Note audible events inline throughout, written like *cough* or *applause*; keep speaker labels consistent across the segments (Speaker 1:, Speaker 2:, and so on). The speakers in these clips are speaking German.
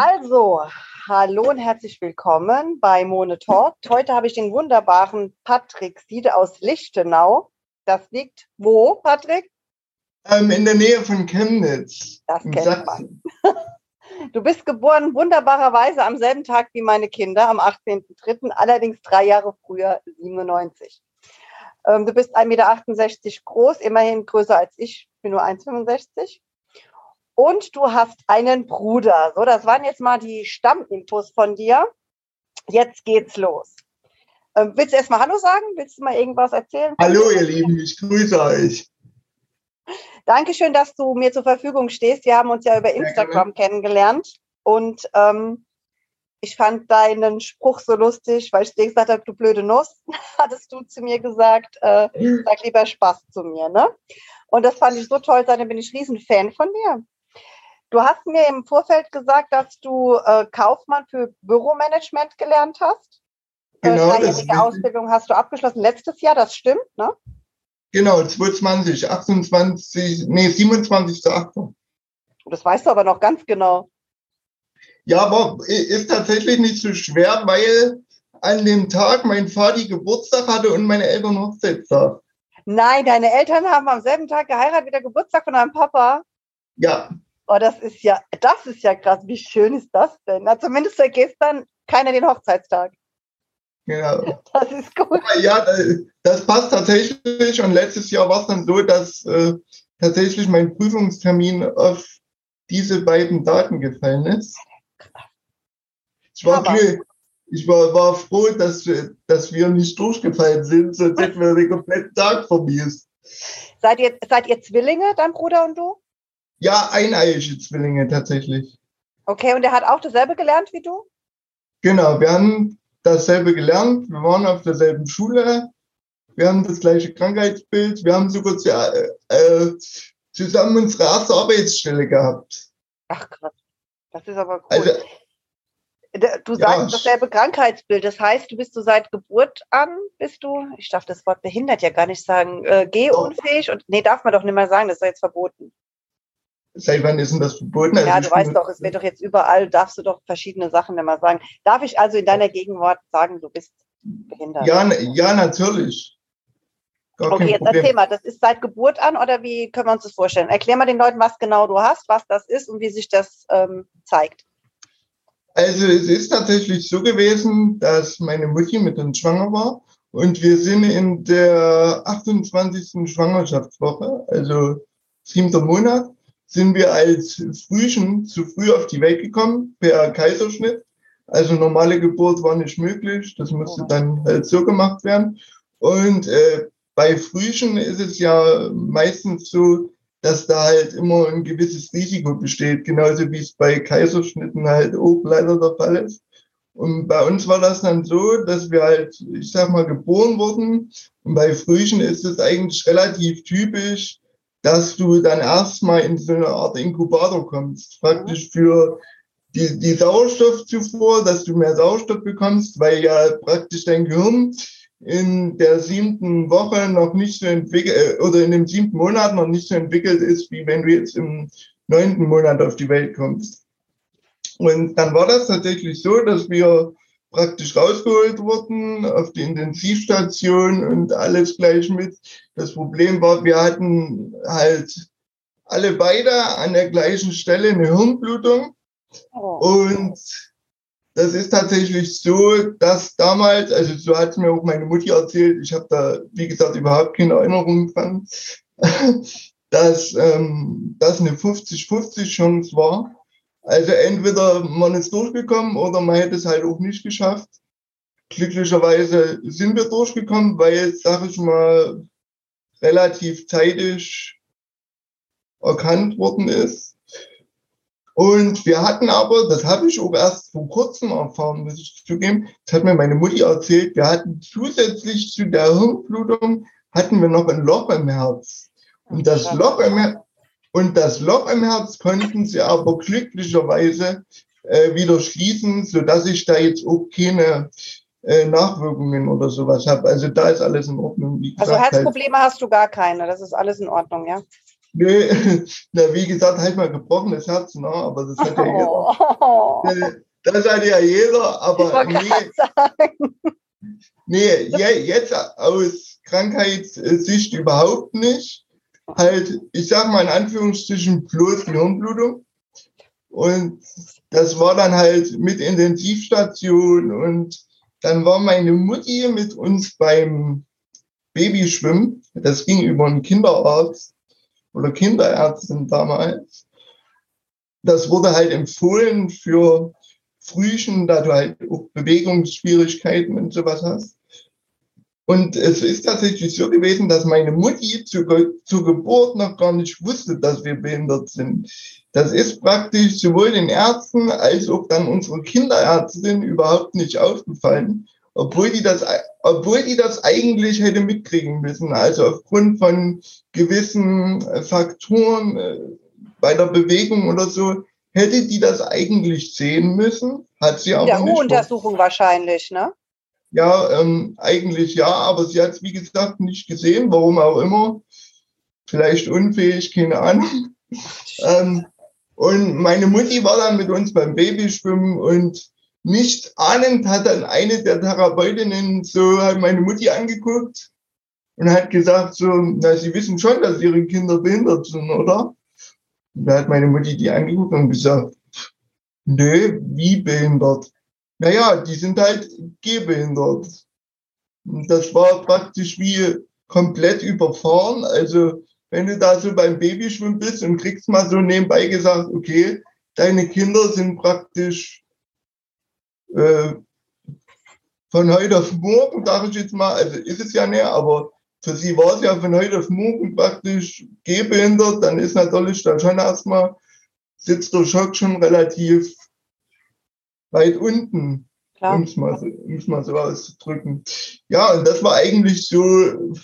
Speaker 1: Also, hallo und herzlich willkommen bei Mone Talk. Heute habe ich den wunderbaren Patrick Siede aus Lichtenau. Das liegt wo, Patrick?
Speaker 2: Ähm, in der Nähe von Chemnitz.
Speaker 1: Das kennt man. *laughs* Du bist geboren wunderbarerweise am selben Tag wie meine Kinder, am 18.03., allerdings drei Jahre früher, 97. Ähm, du bist 1,68 Meter groß, immerhin größer als ich, ich bin nur 1,65 und du hast einen Bruder. So, das waren jetzt mal die Stamminfos von dir. Jetzt geht's los. Ähm, willst du erstmal Hallo sagen? Willst du mal irgendwas erzählen?
Speaker 2: Hallo, ihr Lieben, ich grüße euch.
Speaker 1: Dankeschön, dass du mir zur Verfügung stehst. Wir haben uns ja über Instagram kennengelernt und ähm, ich fand deinen Spruch so lustig, weil ich dir gesagt habe, du blöde Nuss, *laughs* hattest du zu mir gesagt, äh, sag lieber Spaß zu mir, ne? Und das fand ich so toll, seitdem bin ich Riesenfan von dir. Du hast mir im Vorfeld gesagt, dass du äh, Kaufmann für Büromanagement gelernt hast. Äh, genau. Dreijährige Ausbildung hast du abgeschlossen letztes Jahr, das stimmt, ne?
Speaker 2: Genau, 2020, 28, nee, 27 zu 18.
Speaker 1: Das weißt du aber noch ganz genau.
Speaker 2: Ja, aber ist tatsächlich nicht so schwer, weil an dem Tag mein Vater Geburtstag hatte und meine Eltern Hochzeitstag.
Speaker 1: Nein, deine Eltern haben am selben Tag geheiratet wie der Geburtstag von deinem Papa.
Speaker 2: Ja.
Speaker 1: Oh, das ist ja, das ist ja krass. Wie schön ist das denn? Na, zumindest vergisst dann keiner den Hochzeitstag.
Speaker 2: Genau. *laughs*
Speaker 1: Das ist gut.
Speaker 2: Ja, das passt tatsächlich. Und letztes Jahr war es dann so, dass äh, tatsächlich mein Prüfungstermin auf diese beiden Daten gefallen ist. Ich war, glück, ich war, war froh, dass wir, dass wir nicht durchgefallen sind, sonst hätten wir den kompletten Tag vermisst.
Speaker 1: Seid ihr, seid ihr Zwillinge, dein Bruder und du?
Speaker 2: Ja, eineiige Zwillinge tatsächlich.
Speaker 1: Okay, und er hat auch dasselbe gelernt wie du?
Speaker 2: Genau, wir haben dasselbe gelernt. Wir waren auf derselben Schule. Wir haben das gleiche Krankheitsbild. Wir haben sogar äh, zusammen unsere erste Arbeitsstelle gehabt.
Speaker 1: Ach Gott, das ist aber cool. Also, du sagst ja, dasselbe Krankheitsbild. Das heißt, du bist so seit Geburt an, bist du, ich darf das Wort behindert ja gar nicht sagen, äh, gehunfähig und nee, darf man doch nicht mehr sagen, das ist jetzt verboten.
Speaker 2: Seit wann ist denn das verboten?
Speaker 1: Ja, also du weißt doch, es wird doch jetzt überall, darfst du doch verschiedene Sachen immer sagen. Darf ich also in deiner Gegenwart sagen, du bist behindert?
Speaker 2: Ja, ja natürlich.
Speaker 1: Gar okay, jetzt erzähl mal, das ist seit Geburt an oder wie können wir uns das vorstellen? Erklär mal den Leuten, was genau du hast, was das ist und wie sich das ähm, zeigt.
Speaker 2: Also es ist tatsächlich so gewesen, dass meine Mutti mit uns schwanger war und wir sind in der 28. Schwangerschaftswoche, also siebter Monat sind wir als Frühchen zu früh auf die Welt gekommen, per Kaiserschnitt. Also normale Geburt war nicht möglich, das musste dann halt so gemacht werden. Und äh, bei Frühchen ist es ja meistens so, dass da halt immer ein gewisses Risiko besteht, genauso wie es bei Kaiserschnitten halt auch leider der Fall ist. Und bei uns war das dann so, dass wir halt, ich sag mal, geboren wurden. Und bei Frühchen ist es eigentlich relativ typisch, dass du dann erstmal in so eine Art Inkubator kommst, praktisch für die, die Sauerstoffzufuhr, dass du mehr Sauerstoff bekommst, weil ja praktisch dein Gehirn in der siebten Woche noch nicht so entwickelt, äh, oder in dem siebten Monat noch nicht so entwickelt ist, wie wenn du jetzt im neunten Monat auf die Welt kommst. Und dann war das tatsächlich so, dass wir praktisch rausgeholt wurden auf die Intensivstation und alles gleich mit. Das Problem war, wir hatten halt alle beide an der gleichen Stelle eine Hirnblutung. Oh. Und das ist tatsächlich so, dass damals, also so hat es mir auch meine Mutti erzählt, ich habe da, wie gesagt, überhaupt keine Erinnerung dran, *laughs* dass ähm, das eine 50-50 Chance war, also entweder man ist durchgekommen oder man hätte es halt auch nicht geschafft. Glücklicherweise sind wir durchgekommen, weil, sag ich mal, relativ zeitig erkannt worden ist. Und wir hatten aber, das habe ich auch erst vor kurzem erfahren, muss ich zugeben, das hat mir meine Mutti erzählt, wir hatten zusätzlich zu der Hirnblutung, hatten wir noch ein Loch im Herz. Und das Loch im, Herz, und das Loch im Herz konnten sie aber glücklicherweise äh, wieder schließen, sodass ich da jetzt auch keine äh, Nachwirkungen oder sowas habe. Also da ist alles in Ordnung.
Speaker 1: Also gesagt, also Herzprobleme halt, hast du gar keine, das ist alles in Ordnung, ja?
Speaker 2: Nö, *laughs* na, wie gesagt, halt mal gebrochenes Herz, ne? aber das hat ja jeder. Oh. Das hat ja jeder, aber nee, nee, jetzt aus Krankheitssicht überhaupt nicht. Halt, ich sag mal in Anführungsstrichen bloß Hirnblutung. Und das war dann halt mit Intensivstation und dann war meine Mutti mit uns beim Babyschwimmen. Das ging über einen Kinderarzt oder Kinderärztin damals. Das wurde halt empfohlen für Frühchen, da du halt auch Bewegungsschwierigkeiten und sowas hast. Und es ist tatsächlich so gewesen, dass meine Mutti zu, zur Geburt noch gar nicht wusste, dass wir behindert sind. Das ist praktisch sowohl den Ärzten als auch dann unsere Kinderärztin überhaupt nicht aufgefallen, obwohl die das, obwohl die das eigentlich hätte mitkriegen müssen. Also aufgrund von gewissen Faktoren äh, bei der Bewegung oder so, hätte die das eigentlich sehen müssen, hat sie aber
Speaker 1: nicht. Der U-Untersuchung wahrscheinlich, ne?
Speaker 2: Ja, ähm, eigentlich ja, aber sie hat es, wie gesagt, nicht gesehen, warum auch immer. Vielleicht unfähig, keine Ahnung. *laughs* ähm, und meine Mutti war dann mit uns beim Babyschwimmen und nicht ahnend hat dann eine der Therapeutinnen so hat meine Mutti angeguckt und hat gesagt so, na, sie wissen schon, dass ihre Kinder behindert sind, oder? Und da hat meine Mutti die angeguckt und gesagt, nö, wie behindert? Naja, die sind halt gehbehindert. Und das war praktisch wie komplett überfahren. Also wenn du da so beim Babyschwimmen bist und kriegst mal so nebenbei gesagt, okay, deine Kinder sind praktisch äh, von heute auf morgen, sage ich jetzt mal, also ist es ja nicht, aber für sie war es ja von heute auf morgen praktisch gehbehindert, dann ist natürlich da schon erstmal, sitzt der Schock schon relativ weit unten, um es mal, so, mal so auszudrücken. Ja, und das war eigentlich so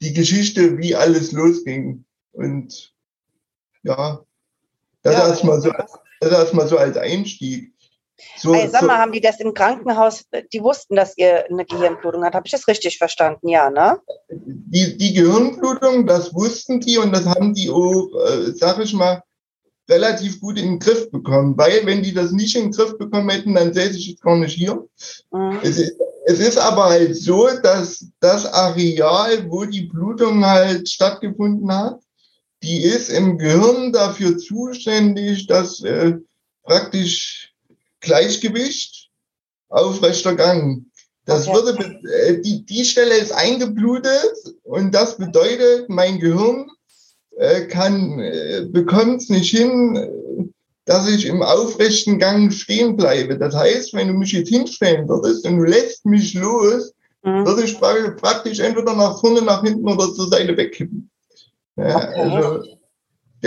Speaker 2: die Geschichte, wie alles losging. Und ja, das ja, erstmal so, das erstmal so als Einstieg.
Speaker 1: So, hey, sag mal, so, haben die das im Krankenhaus, die wussten, dass ihr eine Gehirnblutung hat. Habe ich das richtig verstanden? Ja, ne?
Speaker 2: Die, die Gehirnblutung, das wussten die und das haben die auch, äh, sag ich mal, relativ gut in den Griff bekommen, weil wenn die das nicht in den Griff bekommen hätten, dann säße ich jetzt gar nicht hier. Mhm. Es, ist, es ist aber halt so, dass das Areal, wo die Blutung halt stattgefunden hat, die ist im Gehirn dafür zuständig, dass äh, praktisch Gleichgewicht, aufrechter Gang. Das okay. würde, äh, die, die Stelle ist eingeblutet und das bedeutet, mein Gehirn äh, kann, äh, bekommt es nicht hin, dass ich im aufrechten Gang stehen bleibe. Das heißt, wenn du mich jetzt hinstellen würdest und du lässt mich los, mhm. würde ich praktisch entweder nach vorne, nach hinten oder zur Seite wegkippen. Ja, okay. also,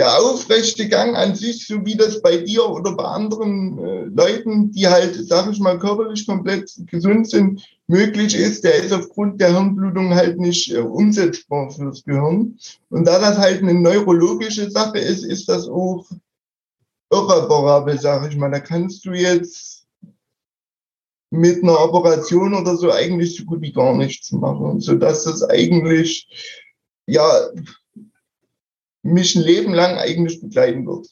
Speaker 2: der aufrechte Gang an sich, so wie das bei dir oder bei anderen äh, Leuten, die halt, sag ich mal, körperlich komplett gesund sind, möglich ist, der ist aufgrund der Hirnblutung halt nicht äh, umsetzbar fürs Gehirn. Und da das halt eine neurologische Sache ist, ist das auch irreparabel, sag ich mal. Da kannst du jetzt mit einer Operation oder so eigentlich so gut wie gar nichts machen, so dass das eigentlich ja mich ein Leben lang eigentlich begleiten wird.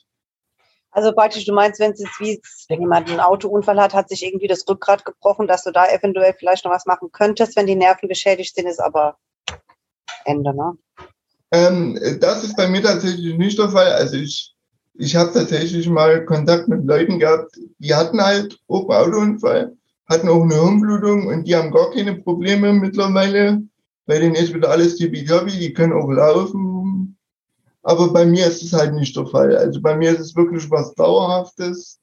Speaker 1: Also praktisch, du meinst, wenn es jetzt wie, wenn jemand einen Autounfall hat, hat sich irgendwie das Rückgrat gebrochen, dass du da eventuell vielleicht noch was machen könntest, wenn die Nerven geschädigt sind, ist aber Ende, ne?
Speaker 2: Ähm, das ist bei mir tatsächlich nicht der Fall. Also ich, ich habe tatsächlich mal Kontakt mit Leuten gehabt, die hatten halt auch einen Autounfall, hatten auch eine Hirnblutung und die haben gar keine Probleme mittlerweile. Bei denen ist wieder alles tippitoppi, die können auch laufen, aber bei mir ist es halt nicht der Fall. Also bei mir ist es wirklich was Dauerhaftes.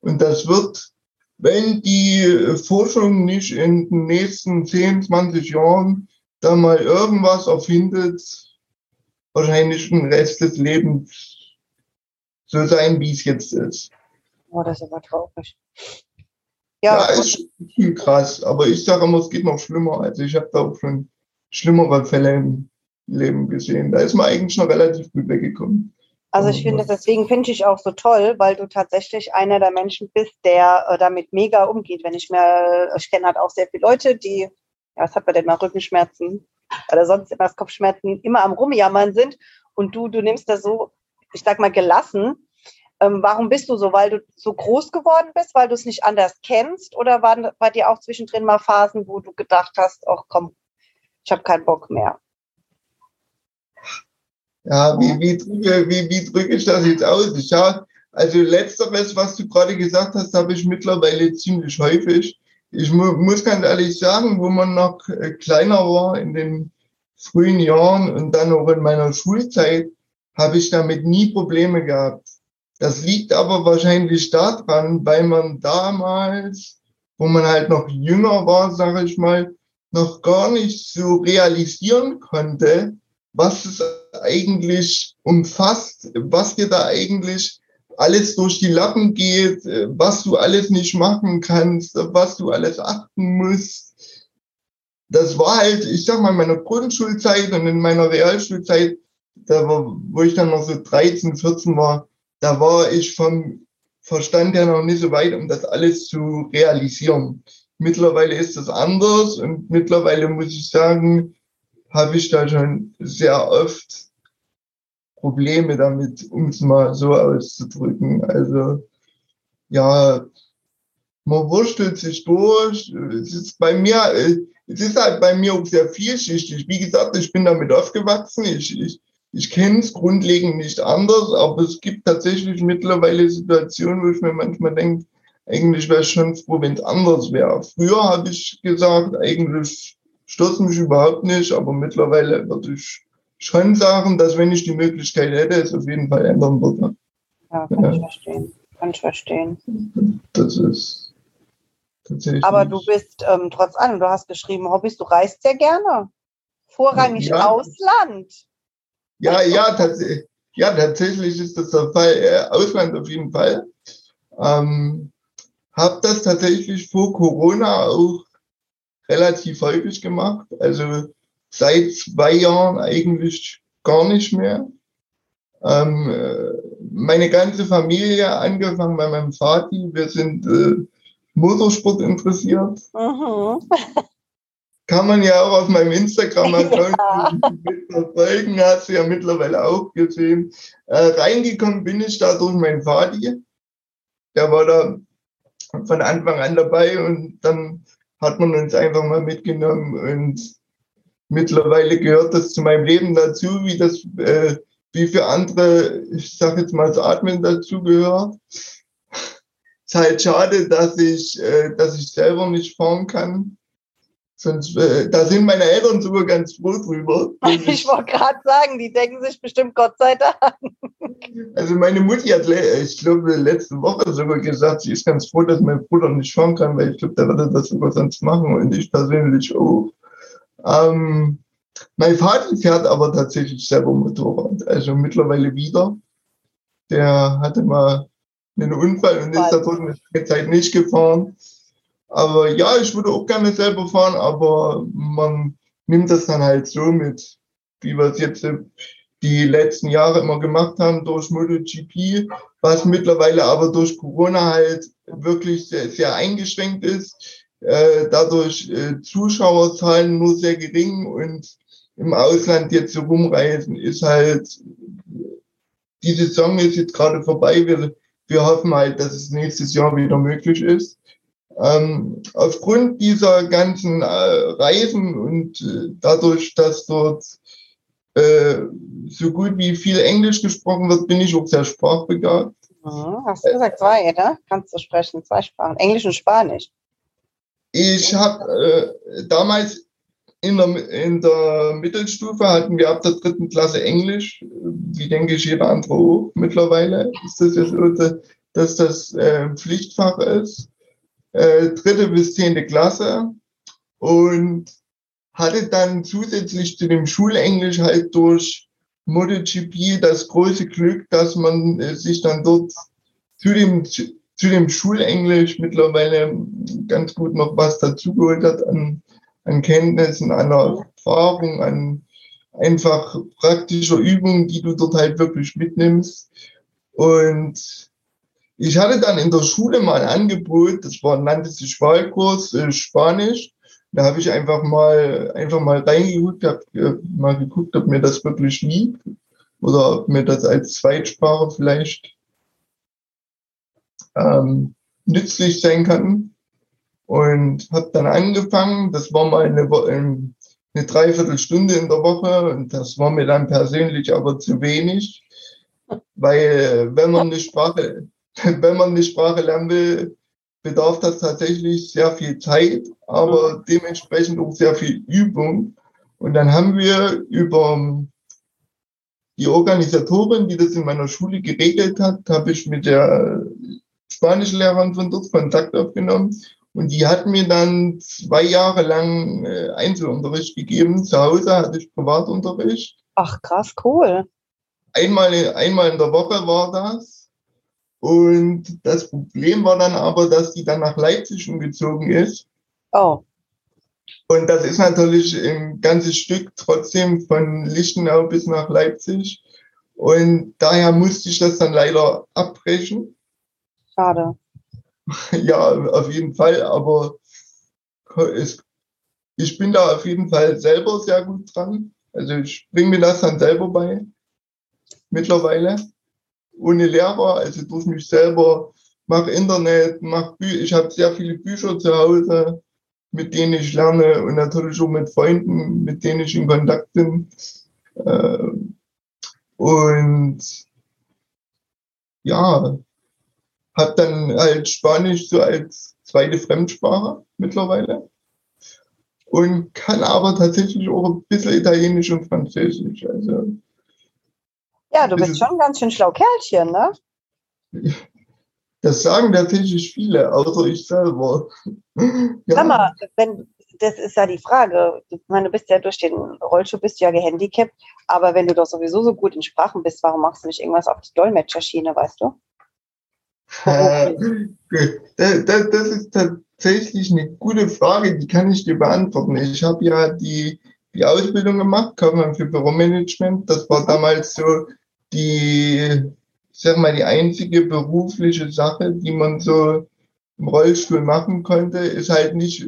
Speaker 2: Und das wird, wenn die Forschung nicht in den nächsten 10, 20 Jahren da mal irgendwas erfindet, wahrscheinlich den Rest des Lebens so sein, wie es jetzt ist.
Speaker 1: Oh, das ist aber traurig.
Speaker 2: Ja, ja ist viel krass, aber ich sage immer, es geht noch schlimmer. Also ich habe da auch schon schlimmere Fälle im Leben gesehen. Da ist man eigentlich noch relativ gut weggekommen.
Speaker 1: Also ich finde, deswegen finde ich auch so toll, weil du tatsächlich einer der Menschen bist, der äh, damit mega umgeht. Wenn ich mir, ich kenne halt auch sehr viele Leute, die, ja, was hat man denn mal, Rückenschmerzen oder sonst immer Kopfschmerzen, immer am Rumjammern sind. Und du, du nimmst das so, ich sag mal, gelassen. Ähm, warum bist du so? Weil du so groß geworden bist, weil du es nicht anders kennst? Oder waren bei dir auch zwischendrin mal Phasen, wo du gedacht hast, ach komm, ich habe keinen Bock mehr?
Speaker 2: Ja, wie, wie, drücke, wie, wie drücke ich das jetzt aus? Ich ja, also letzteres, was du gerade gesagt hast, habe ich mittlerweile ziemlich häufig. Ich mu muss ganz ehrlich sagen, wo man noch äh, kleiner war in den frühen Jahren und dann auch in meiner Schulzeit, habe ich damit nie Probleme gehabt. Das liegt aber wahrscheinlich daran, weil man damals, wo man halt noch jünger war, sage ich mal, noch gar nicht so realisieren konnte, was es eigentlich umfasst, was dir da eigentlich alles durch die Lappen geht, was du alles nicht machen kannst, was du alles achten musst. Das war halt, ich sag mal, in meiner Grundschulzeit und in meiner Realschulzeit, da war, wo ich dann noch so 13, 14 war, da war ich vom Verstand her noch nicht so weit, um das alles zu realisieren. Mittlerweile ist das anders und mittlerweile muss ich sagen, habe ich da schon sehr oft Probleme damit, um es mal so auszudrücken. Also ja, man wurstelt sich durch. Es ist bei mir, es ist halt bei mir auch sehr vielschichtig. Wie gesagt, ich bin damit aufgewachsen. Ich, ich, ich kenne es grundlegend nicht anders, aber es gibt tatsächlich mittlerweile Situationen, wo ich mir manchmal denke, eigentlich wäre es schon froh, wenn es anders wäre. Früher habe ich gesagt, eigentlich stört mich überhaupt nicht, aber mittlerweile würde ich schon sagen, dass wenn ich die Möglichkeit hätte, es auf jeden Fall ändern würde.
Speaker 1: Ja, kann ja. ich verstehen. Kann ich verstehen.
Speaker 2: Das ist tatsächlich.
Speaker 1: Aber du bist ähm, trotz allem, du hast geschrieben, Hobbys, du reist sehr gerne. Vorrangig ja. Ausland.
Speaker 2: Ja, ja, tatsächlich. Ja, tatsächlich ist das der Fall. Äh, Ausland auf jeden Fall. Ähm, habe das tatsächlich vor Corona auch relativ häufig gemacht. Also seit zwei Jahren eigentlich gar nicht mehr. Ähm, äh, meine ganze Familie, angefangen bei meinem Vati, wir sind äh, Motorsport interessiert. Mhm. *laughs* Kann man ja auch auf meinem Instagram-Account ja. verfolgen, hast du ja mittlerweile auch gesehen. Äh, reingekommen bin ich da durch meinen Vati. Der war da von Anfang an dabei und dann hat man uns einfach mal mitgenommen und mittlerweile gehört das zu meinem Leben dazu, wie das, äh, wie für andere, ich sage jetzt mal, das Atmen dazu gehört. ist halt schade, dass ich, äh, dass ich selber nicht fahren kann. Sonst, äh, da sind meine Eltern sogar ganz froh drüber. *laughs*
Speaker 1: Ich, ich wollte gerade sagen, die denken sich bestimmt Gott sei Dank.
Speaker 2: Also meine Mutti hat, ich glaube, letzte Woche sogar gesagt, sie ist ganz froh, dass mein Bruder nicht fahren kann, weil ich glaube, der würde das sogar sonst machen und ich persönlich auch. Ähm, mein Vater fährt aber tatsächlich selber Motorrad, also mittlerweile wieder. Der hatte mal einen Unfall und ist dadurch eine Zeit nicht gefahren. Aber ja, ich würde auch gerne selber fahren, aber man nimmt das dann halt so mit, wie wir es jetzt die letzten Jahre immer gemacht haben durch MotoGP, was mittlerweile aber durch Corona halt wirklich sehr, sehr eingeschränkt ist. Äh, dadurch äh, Zuschauerzahlen nur sehr gering und im Ausland jetzt so rumreisen ist halt, die Saison ist jetzt gerade vorbei. Wir, wir hoffen halt, dass es nächstes Jahr wieder möglich ist. Ähm, aufgrund dieser ganzen äh, Reisen und äh, dadurch, dass dort äh, so gut wie viel Englisch gesprochen wird, bin ich auch sehr sprachbegabt.
Speaker 1: Mhm, hast du gesagt zwei, oder? Kannst du sprechen, zwei Sprachen, Englisch und Spanisch.
Speaker 2: Ich habe äh, damals in der, in der Mittelstufe hatten wir ab der dritten Klasse Englisch, wie denke ich jeder andere auch mittlerweile. Ist das jetzt so, dass das äh, Pflichtfach ist äh, dritte bis zehnte Klasse und hatte dann zusätzlich zu dem Schulenglisch halt durch MotoGP das große Glück, dass man äh, sich dann dort zu dem, zu, zu dem Schulenglisch mittlerweile ganz gut noch was dazugeholt hat an, an Kenntnissen, an Erfahrung, an einfach praktischer Übung, die du dort halt wirklich mitnimmst. Und ich hatte dann in der Schule mal ein Angebot, das war, nannte sich Wahlkurs äh, Spanisch. Da habe ich einfach mal, einfach mal reingeguckt, habe äh, mal geguckt, ob mir das wirklich liegt oder ob mir das als Zweitsprache vielleicht ähm, nützlich sein kann. Und habe dann angefangen, das war mal eine, ähm, eine Dreiviertelstunde in der Woche und das war mir dann persönlich aber zu wenig, weil wenn man eine Sprache, *laughs* wenn man eine Sprache lernen will, bedarf das tatsächlich sehr viel Zeit, aber dementsprechend auch sehr viel Übung. Und dann haben wir über die Organisatorin, die das in meiner Schule geregelt hat, habe ich mit der Spanischlehrerin von dort Kontakt aufgenommen. Und die hat mir dann zwei Jahre lang äh, Einzelunterricht gegeben. Zu Hause hatte ich Privatunterricht.
Speaker 1: Ach, krass, cool.
Speaker 2: Einmal, einmal in der Woche war das. Und das Problem war dann aber, dass die dann nach Leipzig umgezogen ist.
Speaker 1: Oh.
Speaker 2: Und das ist natürlich ein ganzes Stück trotzdem von Lichtenau bis nach Leipzig. Und daher musste ich das dann leider abbrechen.
Speaker 1: Schade. *laughs*
Speaker 2: Ja, auf jeden Fall, aber es, ich bin da auf jeden Fall selber sehr gut dran. Also ich bringe mir das dann selber bei, mittlerweile. Ohne Lehrer, also durch mich selber, mache Internet, mache Bücher. Ich habe sehr viele Bücher zu Hause, mit denen ich lerne und natürlich auch mit Freunden, mit denen ich in Kontakt bin. Äh, und ja, habe dann halt Spanisch so als zweite Fremdsprache mittlerweile und kann aber tatsächlich auch ein bisschen Italienisch und Französisch. Also,
Speaker 1: ja, du bist schon ein ganz schön schlau Kerlchen, ne?
Speaker 2: Das sagen tatsächlich viele, außer ich selber.
Speaker 1: ja. Sag mal, wenn, das ist ja die Frage. Ich meine, du bist ja durch den Rollstuhl bist du ja gehandicapt, aber wenn du doch sowieso so gut in Sprachen bist, warum machst du nicht irgendwas auf die Dolmetscherschiene, weißt du?
Speaker 2: das, das ist tatsächlich eine gute Frage, die kann ich dir beantworten. Ich habe ja die, die Ausbildung gemacht, Kaufmann für Büromanagement. Das war damals so die, ich sag mal, die einzige berufliche Sache, die man so im Rollstuhl machen konnte. Ist halt nicht,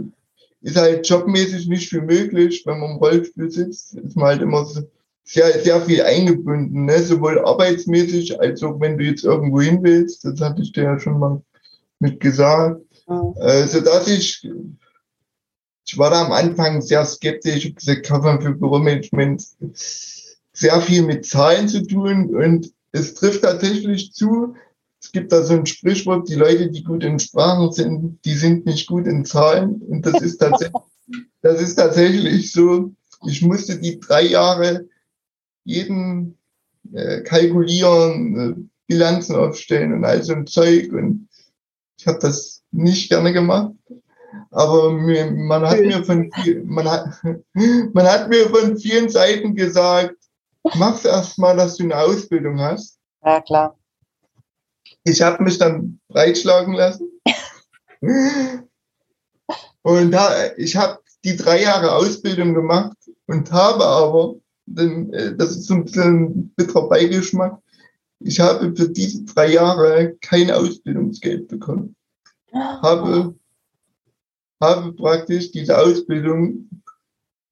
Speaker 2: ist halt jobmäßig nicht viel möglich, wenn man im Rollstuhl sitzt. Ist man halt immer so sehr, sehr viel eingebunden, ne? sowohl arbeitsmäßig als auch wenn du jetzt irgendwo hin willst. Das hatte ich dir ja schon mal mit gesagt. Mhm. Äh, so dass ich, ich war da am Anfang sehr skeptisch. Ich habe gesagt, Kaufmann für Büromanagement sehr viel mit Zahlen zu tun und es trifft tatsächlich zu. Es gibt da so ein Sprichwort, die Leute, die gut in Sprachen sind, die sind nicht gut in Zahlen. Und das ist tatsächlich, *laughs* das ist tatsächlich so. Ich musste die drei Jahre jeden äh, kalkulieren, äh, Bilanzen aufstellen und all so ein Zeug. Und ich habe das nicht gerne gemacht. Aber mir, man hat mir von man hat, *laughs* man hat mir von vielen Seiten gesagt, mach's erst mal, dass du eine Ausbildung hast.
Speaker 1: Ja, klar.
Speaker 2: Ich habe mich dann breitschlagen lassen. und da, ich habe die drei Jahre Ausbildung gemacht und habe aber denn, äh, das ist so ein bisschen ein bitterer Beigeschmack. Ich habe für diese drei Jahre kein Ausbildungsgeld bekommen. Habe, habe praktisch diese Ausbildung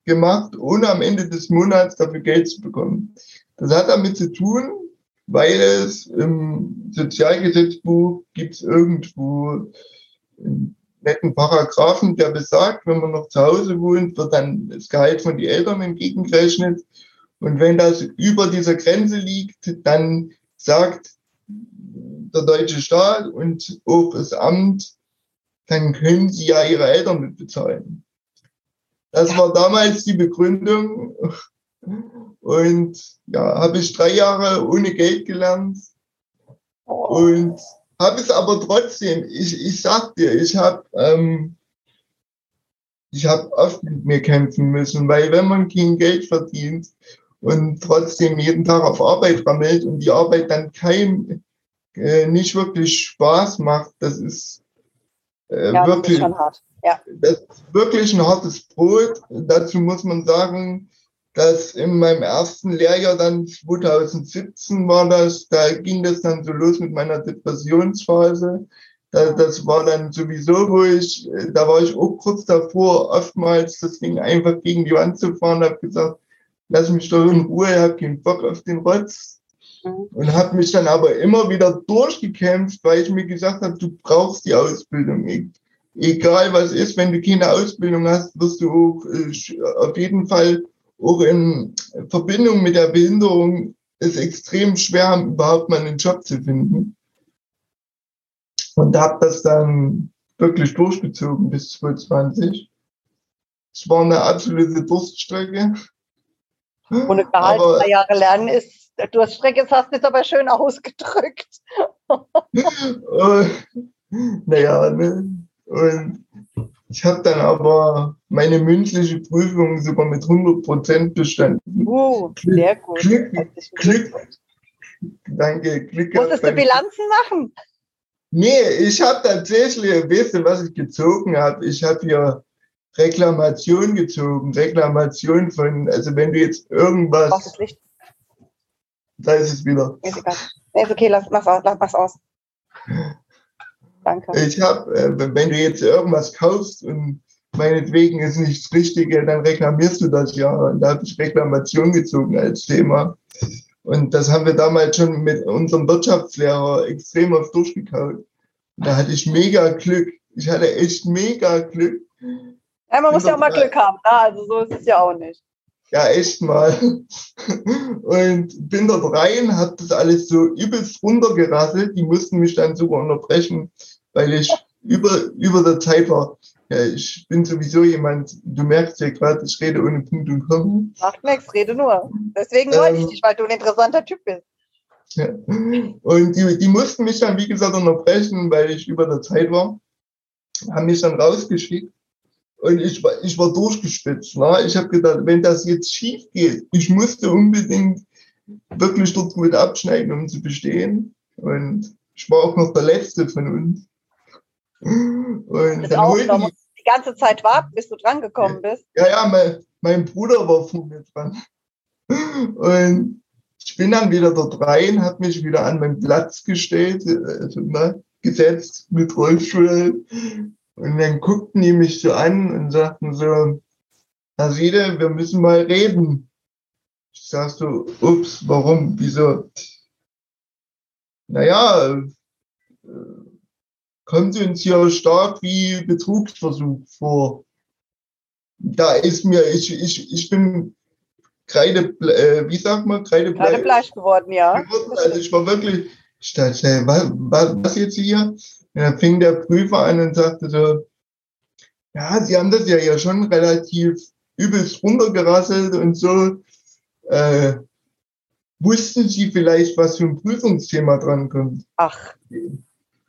Speaker 2: gemacht, ohne am Ende des Monats dafür Geld zu bekommen. Das hat damit zu tun, weil es im Sozialgesetzbuch gibt es irgendwo einen netten Paragraphen, der besagt, wenn man noch zu Hause wohnt, wird dann das Gehalt von den Eltern entgegengerechnet. Und wenn das über dieser Grenze liegt, dann sagt der deutsche Staat und auch das Amt, dann können sie ja ihre Eltern mitbezahlen. Das war damals die Begründung. Und ja, habe ich drei Jahre ohne Geld gelernt. Und habe es aber trotzdem, ich, ich sag dir, ich habe ähm, ich habe oft mit mir kämpfen müssen, weil wenn man kein Geld verdient und trotzdem jeden Tag auf Arbeit rammelt und die Arbeit dann kein, äh, nicht wirklich Spaß macht, das ist äh, ja, wirklich, das ist hart. Ja. das ist wirklich ein hartes Brot. Dazu muss man sagen, dass in meinem ersten Lehrjahr dann 2017 war das, da ging das dann so los mit meiner Depressionsphase. Das war dann sowieso, wo ich, da war ich auch kurz davor, oftmals das Ding einfach gegen die Wand zu fahren, habe gesagt, lass mich doch in Ruhe, ich habe keinen Bock auf den Rotz. Mhm. Und habe mich dann aber immer wieder durchgekämpft, weil ich mir gesagt habe, du brauchst die Ausbildung. Egal was ist, wenn du keine Ausbildung hast, wirst du auch äh, auf jeden Fall auch in Verbindung mit der Behinderung es extrem schwer haben, überhaupt mal einen Job zu finden. Und habe das dann wirklich durchgezogen bis 2020. Es war eine absolute Durststrecke.
Speaker 1: Ohne Gehalt aber, drei Jahre lernen ist, Durststrecke hast du jetzt aber schön ausgedrückt. *laughs*
Speaker 2: naja, ne? Und ich habe dann aber meine mündliche Prüfung sogar mit 100 Prozent bestanden.
Speaker 1: Uh, sehr gut.
Speaker 2: Glück, Glück, danke, Glück.
Speaker 1: Musstest du Bilanzen machen?
Speaker 2: Nee, ich habe tatsächlich, weißt du, was ich gezogen habe? Ich habe hier Reklamation gezogen. Reklamation von, also wenn du jetzt irgendwas. Brauchst das Licht? Da ist es wieder.
Speaker 1: Ist egal. Ist okay, lass, lass, aus, lass aus. *laughs* Danke.
Speaker 2: Ich habe, äh, wenn du jetzt irgendwas kaufst und meinetwegen ist nichts Richtige, dann reklamierst du das ja. Und da habe ich Reklamation gezogen als Thema. Und das haben wir damals schon mit unserem Wirtschaftslehrer extrem oft durchgekaut. Da hatte ich mega Glück. Ich hatte echt mega Glück.
Speaker 1: Ja, man muss ja auch mal Glück haben. Ne? Also so ist es ja auch nicht.
Speaker 2: Ja, echt mal. Und bin dort rein, hat das alles so übelst runtergerasselt. Die mussten mich dann sogar unterbrechen, weil ich über, über der Zeit war. Ja, ich bin sowieso jemand, du merkst ja gerade, ich rede ohne Punkt und Komma.
Speaker 1: Macht nichts, rede nur. Deswegen ähm, wollte ich dich, weil du ein interessanter Typ bist.
Speaker 2: Ja. Und die, die mussten mich dann, wie gesagt, unterbrechen, weil ich über der Zeit war. Haben mich dann rausgeschickt. Und ich war, ich war durchgespitzt. Ne? Ich habe gedacht, wenn das jetzt schief geht, ich musste unbedingt wirklich dort gut abschneiden, um zu bestehen. Und ich war auch noch der Letzte von uns.
Speaker 1: Und dann auch, da musst die ganze Zeit warten, bis du drangekommen bist.
Speaker 2: Ja, ja, mein, mein Bruder war vor mir dran. Und ich bin dann wieder dort rein, habe mich wieder an meinen Platz gestellt, also, ne, gesetzt mit Rollstuhl. Und dann guckten die mich so an und sagten so, Herr Siede, wir müssen mal reden. Ich sag so, ups, warum, wieso? Naja, äh, kommt uns hier stark wie Betrugsversuch vor. Da ist mir, ich, ich, ich bin Kreide, äh, wie sagt man,
Speaker 1: Kreidebleich, Kreidebleich geworden, ja.
Speaker 2: Also ich war wirklich, ich dachte, was, was, was jetzt hier? Und dann fing der Prüfer an und sagte so, ja, Sie haben das ja, ja schon relativ übelst runtergerasselt und so. Äh, wussten Sie vielleicht, was für ein Prüfungsthema drankommt?
Speaker 1: Ach.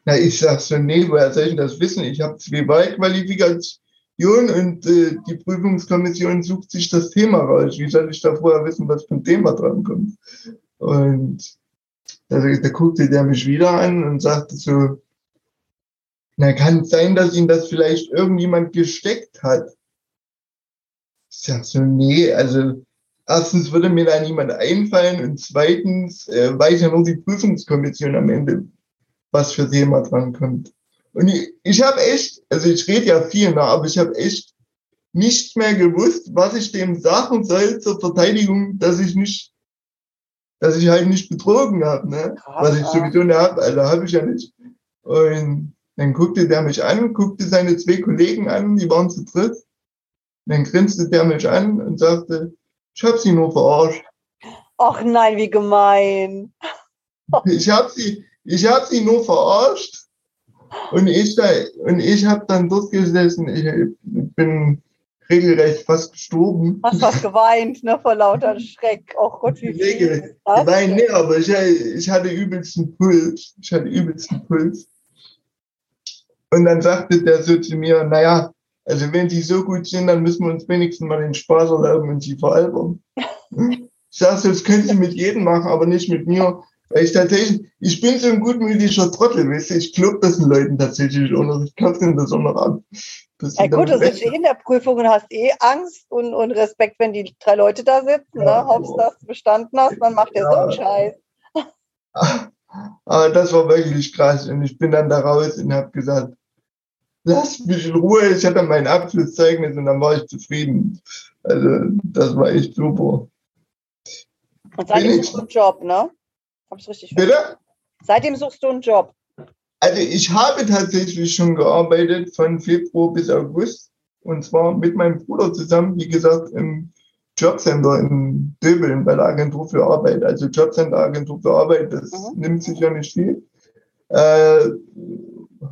Speaker 2: Na, ich so, nee, woher soll ich das wissen? Ich habe zwei Wahlqualifikationen und äh, die Prüfungskommission sucht sich das Thema raus. Wie soll ich da vorher wissen, was für ein Thema drankommt? Und da, da guckte der mich wieder an und sagte so, na, kann es sein, dass ihn das vielleicht irgendjemand gesteckt hat? Ich sag so, nee, also erstens würde mir da niemand einfallen und zweitens äh, weiß ja nur die Prüfungskommission am Ende, was für Thema dran kommt. Und ich, ich habe echt, also ich rede ja viel, ne, aber ich habe echt nicht mehr gewusst, was ich dem sagen soll zur Verteidigung, dass ich nicht, dass ich halt nicht betrogen habe, ne? Was ich sowieso nicht habe, also habe ich ja nicht. Und dann guckte der mich an, guckte seine zwei Kollegen an, die waren zu dritt. Dann grinste der mich an und sagte, ich habe sie nur verarscht.
Speaker 1: Ach nein, wie gemein.
Speaker 2: Ich habe sie, ich habe sie nur verarscht und ich, da, und ich habe dann dort gesessen. Ich bin regelrecht fast gestorben.
Speaker 1: Hast fast geweint, ne, vor lauter *laughs* Schreck. Oh Gott, wie viel.
Speaker 2: Nein, nee, aber ich, ich hatte übelsten Puls. Ich hatte übelsten Puls. Und dann sagte der so zu mir, naja, Also wenn sie so gut sind, dann müssen wir uns wenigstens mal den Spaß erlauben und sie veralbern. *laughs* Ich sage, das können sie mit jedem machen, aber nicht mit mir. Weil ich tatsächlich, ich bin so ein gutmütiger Trottel, weißt du, ich glaube das den Leuten tatsächlich auch noch, ich kaufe denen das auch noch an.
Speaker 1: Ja gut, du sitzt eh in der Prüfung und hast eh Angst und, und Respekt, wenn die drei Leute da sitzen, ja, ne? Dass du bestanden hast, dann macht der ja. so einen Scheiß. *laughs*
Speaker 2: Aber das war wirklich krass und ich bin dann da raus und habe gesagt, lass mich in Ruhe, ich hatte mein Abschlusszeugnis und dann war ich zufrieden. Also das war echt super.
Speaker 1: Und seitdem suchst du einen Job, ne? Hab ich richtig
Speaker 2: Bitte? Verstanden?
Speaker 1: Seitdem suchst du einen Job.
Speaker 2: Also ich habe tatsächlich schon gearbeitet von Februar bis August. Und zwar mit meinem Bruder zusammen, wie gesagt, im Jobcenter in Döbeln bei der Agentur für Arbeit. Also Jobcenter Agentur für Arbeit, das mhm. nimmt sich ja nicht viel. Äh,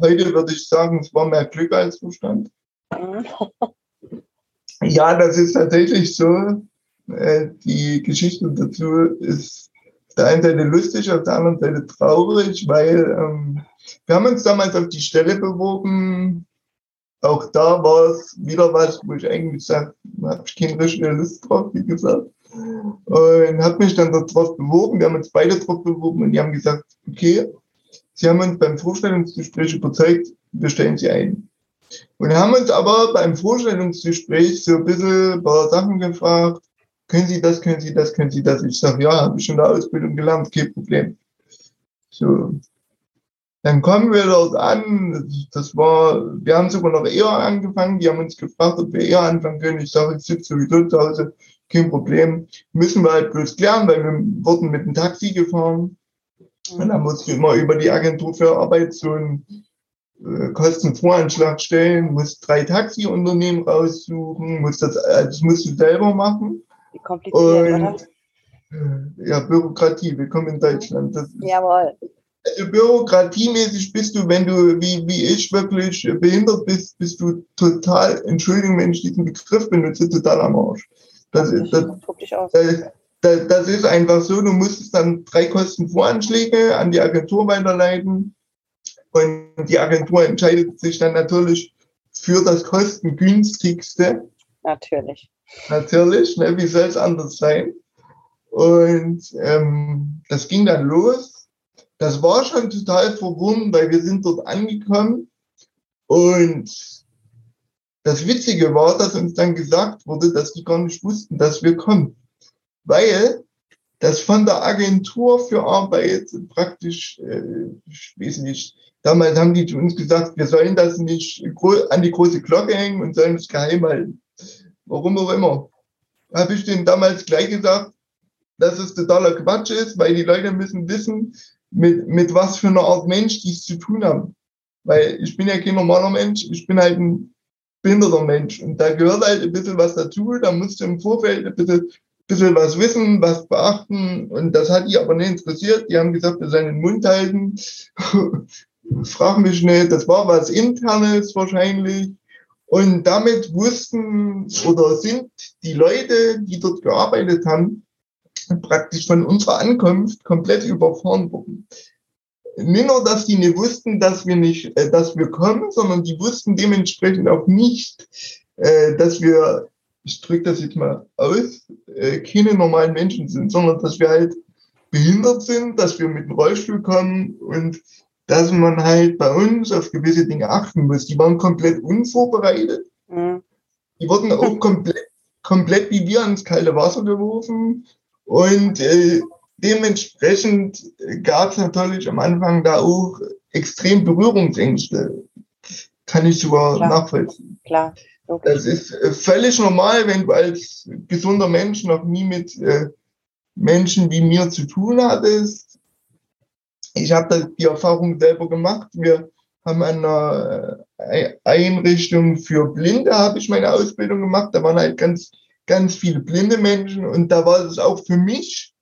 Speaker 2: heute würde ich sagen, es war mehr Glück als Zustand. Mhm. ja, das ist tatsächlich so. Äh, die Geschichte dazu ist der einen Seite lustig, auf der anderen Seite traurig, weil ähm, wir haben uns damals auf die Stelle beworben. Auch da war es wieder was, wo ich eigentlich sage, da habe ich keine richtige Lust drauf, wie gesagt. Und habe mich dann darauf beworben. Wir haben uns beide drauf beworben und die haben gesagt, okay, Sie haben uns beim Vorstellungsgespräch überzeugt, wir stellen Sie ein. Und haben uns aber beim Vorstellungsgespräch so ein bisschen ein paar Sachen gefragt, können Sie das, können Sie das, können Sie das? Ich sage, ja, habe ich schon in der Ausbildung gelernt, kein Problem. So. Dann kommen wir dort an, das war, wir haben sogar noch eher angefangen, die haben uns gefragt, ob wir eher anfangen können. Ich sage, ich sitze sowieso zu Hause, kein Problem. Müssen wir halt bloß klären, weil wir wurden mit dem Taxi gefahren. Und dann musste ich immer über die Agentur für Arbeit so einen äh, Kostenvoranschlag stellen, muss drei Taxiunternehmen raussuchen, muss das, also das musst du selber machen.
Speaker 1: Wie kompliziert, und, oder?
Speaker 2: Ja, Bürokratie, willkommen in Deutschland. Das
Speaker 1: Jawohl.
Speaker 2: Also bürokratiemäßig bist du, wenn du wie, wie ich wirklich behindert bist, bist du total, Entschuldigung, wenn ich diesen Begriff benutze, total am Arsch. Das, das, das, das, das, das ist einfach so, du musst dann drei Kostenvoranschläge an die Agentur weiterleiten und die Agentur entscheidet sich dann natürlich für das kostengünstigste.
Speaker 1: Natürlich.
Speaker 2: Natürlich, ne, wie soll es anders sein? Und ähm, das ging dann los. Das war schon total verwundert, weil wir sind dort angekommen und das Witzige war, dass uns dann gesagt wurde, dass die gar nicht wussten, dass wir kommen. Weil das von der Agentur für Arbeit praktisch, äh, ich weiß nicht, damals haben die zu uns gesagt, wir sollen das nicht an die große Glocke hängen und sollen es geheim halten. Warum auch immer. Habe ich denen damals gleich gesagt, dass es totaler Quatsch ist, weil die Leute müssen wissen, mit, mit was für einer Art Mensch die es zu tun haben. Weil ich bin ja kein normaler Mensch, ich bin halt ein behinderter Mensch. Und da gehört halt ein bisschen was dazu. Da musst du im Vorfeld ein bisschen, bisschen was wissen, was beachten. Und das hat die aber nicht interessiert. Die haben gesagt, wir sollen den Mund halten. *laughs* Frag mich nicht, das war was Internes wahrscheinlich. Und damit wussten oder sind die Leute, die dort gearbeitet haben, praktisch von unserer Ankunft komplett überfahren worden. Nicht nur, dass die nicht wussten, dass wir nicht, äh, dass wir kommen, sondern die wussten dementsprechend auch nicht, äh, dass wir, ich drücke das jetzt mal aus, äh, keine normalen Menschen sind, sondern dass wir halt behindert sind, dass wir mit dem Rollstuhl kommen und dass man halt bei uns auf gewisse Dinge achten muss. Die waren komplett unvorbereitet. Mhm. Die wurden auch *laughs* komplett, komplett wie wir ins kalte Wasser geworfen. Und äh, dementsprechend gab es natürlich am Anfang da auch extrem Berührungsängste. Kann ich sogar Klar. nachvollziehen.
Speaker 1: Klar.
Speaker 2: Okay. Das ist äh, völlig normal, wenn du als gesunder Mensch noch nie mit äh, Menschen wie mir zu tun hattest ich habe die Erfahrung selber gemacht. Wir haben an einer äh, Einrichtung für Blinde habe ich meine Ausbildung gemacht. Da waren halt ganz, ganz viele blinde Menschen und da war es auch für mich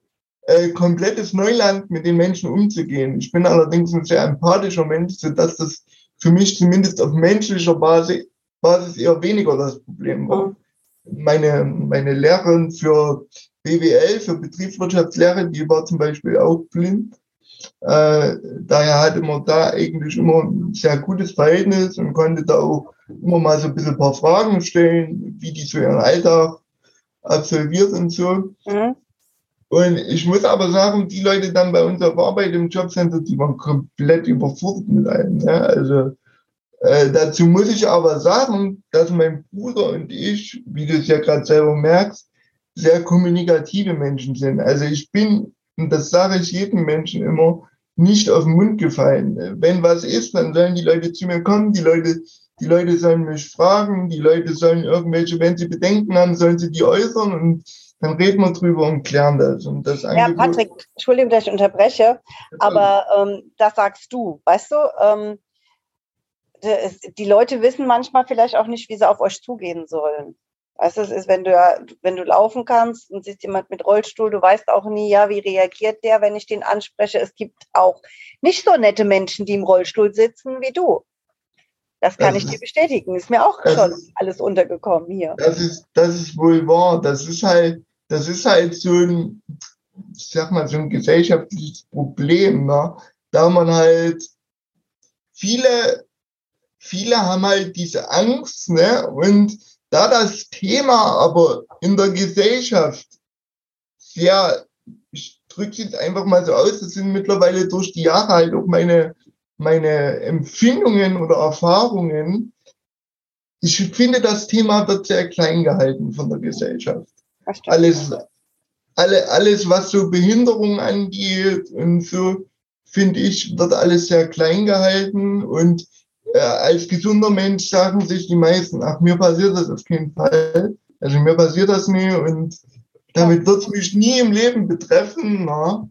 Speaker 2: äh, komplettes Neuland, mit den Menschen umzugehen. Ich bin allerdings ein sehr empathischer Mensch, sodass das für mich zumindest auf menschlicher Basis, Basis eher weniger das Problem war. Meine, meine Lehrerin für BWL, für Betriebswirtschaftslehre, die war zum Beispiel auch blind. Äh, daher hatte man da eigentlich immer ein sehr gutes Verhältnis und konnte da auch immer mal so ein bisschen ein paar Fragen stellen, wie die so ihren Alltag absolviert und so. Mhm. Und ich muss aber sagen, die Leute dann bei uns auf Arbeit im Jobcenter, die waren komplett überfordert mit allem. Ne? Also äh, dazu muss ich aber sagen, dass mein Bruder und ich, wie du es ja gerade selber merkst, sehr kommunikative Menschen sind. Also ich bin, und das sage ich jedem Menschen immer, nicht auf den Mund gefallen. Wenn was ist, dann sollen die Leute zu mir kommen, die Leute, die Leute sollen mich fragen, die Leute sollen irgendwelche, wenn sie Bedenken haben, sollen sie die äußern und dann reden wir drüber und klären das. Und das
Speaker 1: ja, Patrick, Entschuldigung, dass ich unterbreche, aber ähm, das sagst du, weißt du, ähm, die Leute wissen manchmal vielleicht auch nicht, wie sie auf euch zugehen sollen. Weißt du, es ist, wenn du wenn du laufen kannst und siehst jemand mit Rollstuhl, du weißt auch nie, ja, wie reagiert der, wenn ich den anspreche. Es gibt auch nicht so nette Menschen, die im Rollstuhl sitzen wie du. Das kann das ich dir bestätigen. Ist mir auch schon ist, alles untergekommen hier.
Speaker 2: Das ist, das ist wohl wahr. Das ist halt, das ist halt so ein, ich sag mal, so ein gesellschaftliches Problem, ne? da man halt viele viele haben halt diese Angst, ne? Und da das Thema aber in der Gesellschaft sehr, ich drücke es jetzt einfach mal so aus, das sind mittlerweile durch die Jahre halt auch meine, meine Empfindungen oder Erfahrungen. Ich finde, das Thema wird sehr klein gehalten von der Gesellschaft. Alles, alle, alles, was so Behinderung angeht und so, finde ich, wird alles sehr klein gehalten und als gesunder Mensch sagen sich die meisten, ach, mir passiert das auf keinen Fall. Also mir passiert das nie und damit wird es mich nie im Leben betreffen. Na?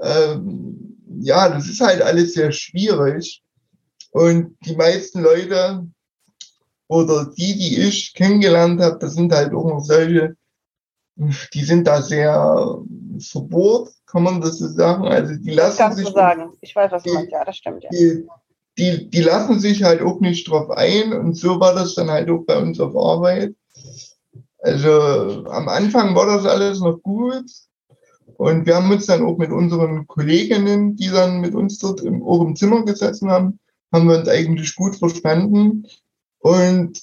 Speaker 2: Ähm, ja, das ist halt alles sehr schwierig. Und die meisten Leute oder die, die ich kennengelernt habe, das sind halt auch noch solche, die sind da sehr verbohrt, kann man das so sagen. Also die lassen
Speaker 1: Kannst
Speaker 2: sich.
Speaker 1: Du sagen. Ich weiß, was du meinst. Ja, das stimmt. Ja.
Speaker 2: Die, die, die lassen sich halt auch nicht drauf ein und so war das dann halt auch bei uns auf Arbeit. Also am Anfang war das alles noch gut und wir haben uns dann auch mit unseren Kolleginnen, die dann mit uns dort im, auch im Zimmer gesessen haben, haben wir uns eigentlich gut verstanden und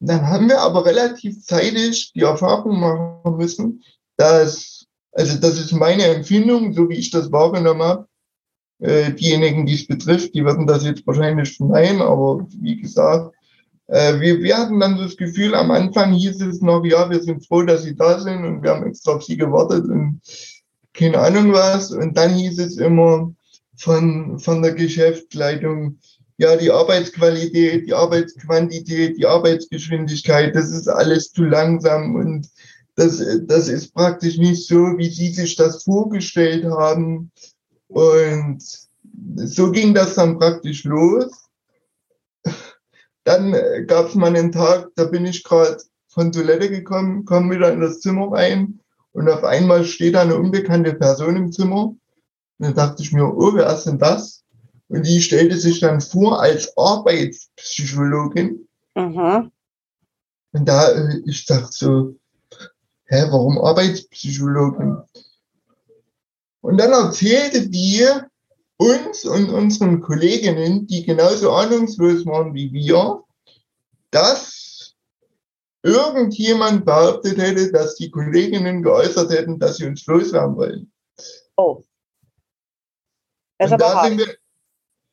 Speaker 2: dann haben wir aber relativ zeitig die Erfahrung machen müssen, dass, also das ist meine Empfindung, so wie ich das wahrgenommen habe, äh, diejenigen, die es betrifft, die werden das jetzt wahrscheinlich verneinen, aber wie gesagt, äh, wir, wir hatten dann das Gefühl, am Anfang hieß es noch, ja, wir sind froh, dass sie da sind und wir haben extra auf sie gewartet und keine Ahnung was. Und dann hieß es immer von, von der Geschäftsleitung, ja, die Arbeitsqualität, die Arbeitsquantität, die Arbeitsgeschwindigkeit, das ist alles zu langsam und das, das ist praktisch nicht so, wie Sie sich das vorgestellt haben. Und so ging das dann praktisch los. Dann äh, gab es mal einen Tag, da bin ich gerade von Toilette gekommen, komme wieder in das Zimmer rein und auf einmal steht da eine unbekannte Person im Zimmer. Und dann dachte ich mir, oh, wer ist denn das? Und die stellte sich dann vor als Arbeitspsychologin. Mhm. Und da, äh, ich dachte so, hä, warum Arbeitspsychologin? Und dann erzählte die uns und unseren Kolleginnen, die genauso ahnungslos waren wie wir, dass irgendjemand behauptet hätte, dass die Kolleginnen geäußert hätten, dass sie uns loswerden wollen. Oh. Das und da sind, wir,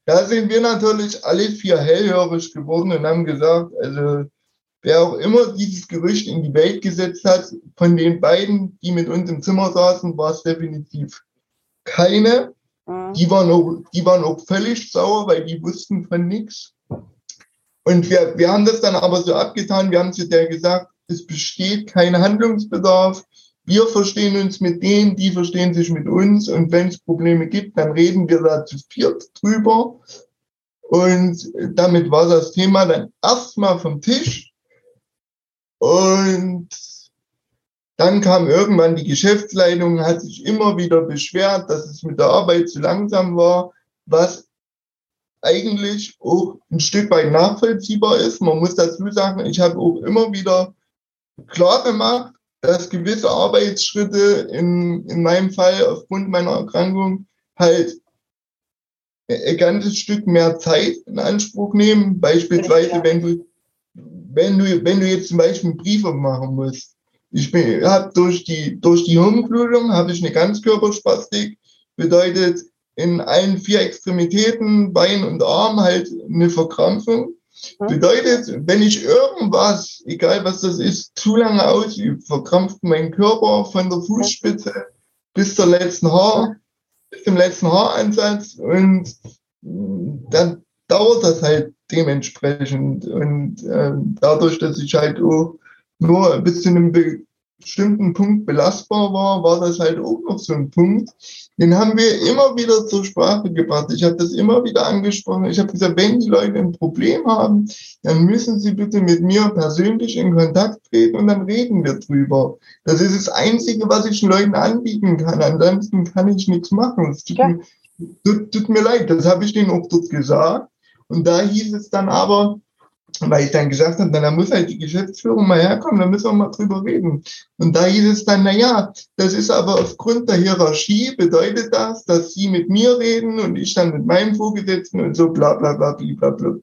Speaker 2: da sind wir natürlich alle vier hellhörig geworden und haben gesagt, also wer auch immer dieses Gerücht in die Welt gesetzt hat, von den beiden, die mit uns im Zimmer saßen, war es definitiv keine. Mhm. Die, waren auch, die waren auch völlig sauer, weil die wussten von nichts. Und wir, wir haben das dann aber so abgetan, wir haben zu der gesagt, es besteht kein Handlungsbedarf. Wir verstehen uns mit denen, die verstehen sich mit uns. Und wenn es Probleme gibt, dann reden wir da zu viert drüber. Und damit war das Thema dann erstmal vom Tisch. Und dann kam irgendwann die Geschäftsleitung, hat sich immer wieder beschwert, dass es mit der Arbeit zu langsam war, was eigentlich auch ein Stück weit nachvollziehbar ist. Man muss dazu sagen, ich habe auch immer wieder klar gemacht, dass gewisse Arbeitsschritte in, in meinem Fall aufgrund meiner Erkrankung halt ein ganzes Stück mehr Zeit in Anspruch nehmen. Beispielsweise, wenn du, wenn du, wenn du jetzt zum Beispiel Briefe machen musst. Ich bin, hab durch die, durch die Hirnblutung habe ich eine Ganzkörperspastik. Bedeutet, in allen vier Extremitäten, Bein und Arm halt eine Verkrampfung. Bedeutet, wenn ich irgendwas, egal was das ist, zu lange ausübe, verkrampft mein Körper von der Fußspitze bis zur letzten Haar, bis zum letzten Haaransatz und dann dauert das halt dementsprechend. Und äh, dadurch, dass ich halt auch nur bis zu einem bestimmten Punkt belastbar war, war das halt auch noch so ein Punkt. Den haben wir immer wieder zur Sprache gebracht. Ich habe das immer wieder angesprochen. Ich habe gesagt, wenn die Leute ein Problem haben, dann müssen sie bitte mit mir persönlich in Kontakt treten und dann reden wir drüber. Das ist das Einzige, was ich den Leuten anbieten kann. Ansonsten kann ich nichts machen. Es tut, ja. mir, tut, tut mir leid, das habe ich denen auch dort gesagt. Und da hieß es dann aber, weil ich dann gesagt habe, na, da muss halt die Geschäftsführung mal herkommen, da müssen wir mal drüber reden. Und da hieß es dann, na ja, das ist aber aufgrund der Hierarchie, bedeutet das, dass Sie mit mir reden und ich dann mit meinem Vorgesetzten und so bla bla bla bla bla bla.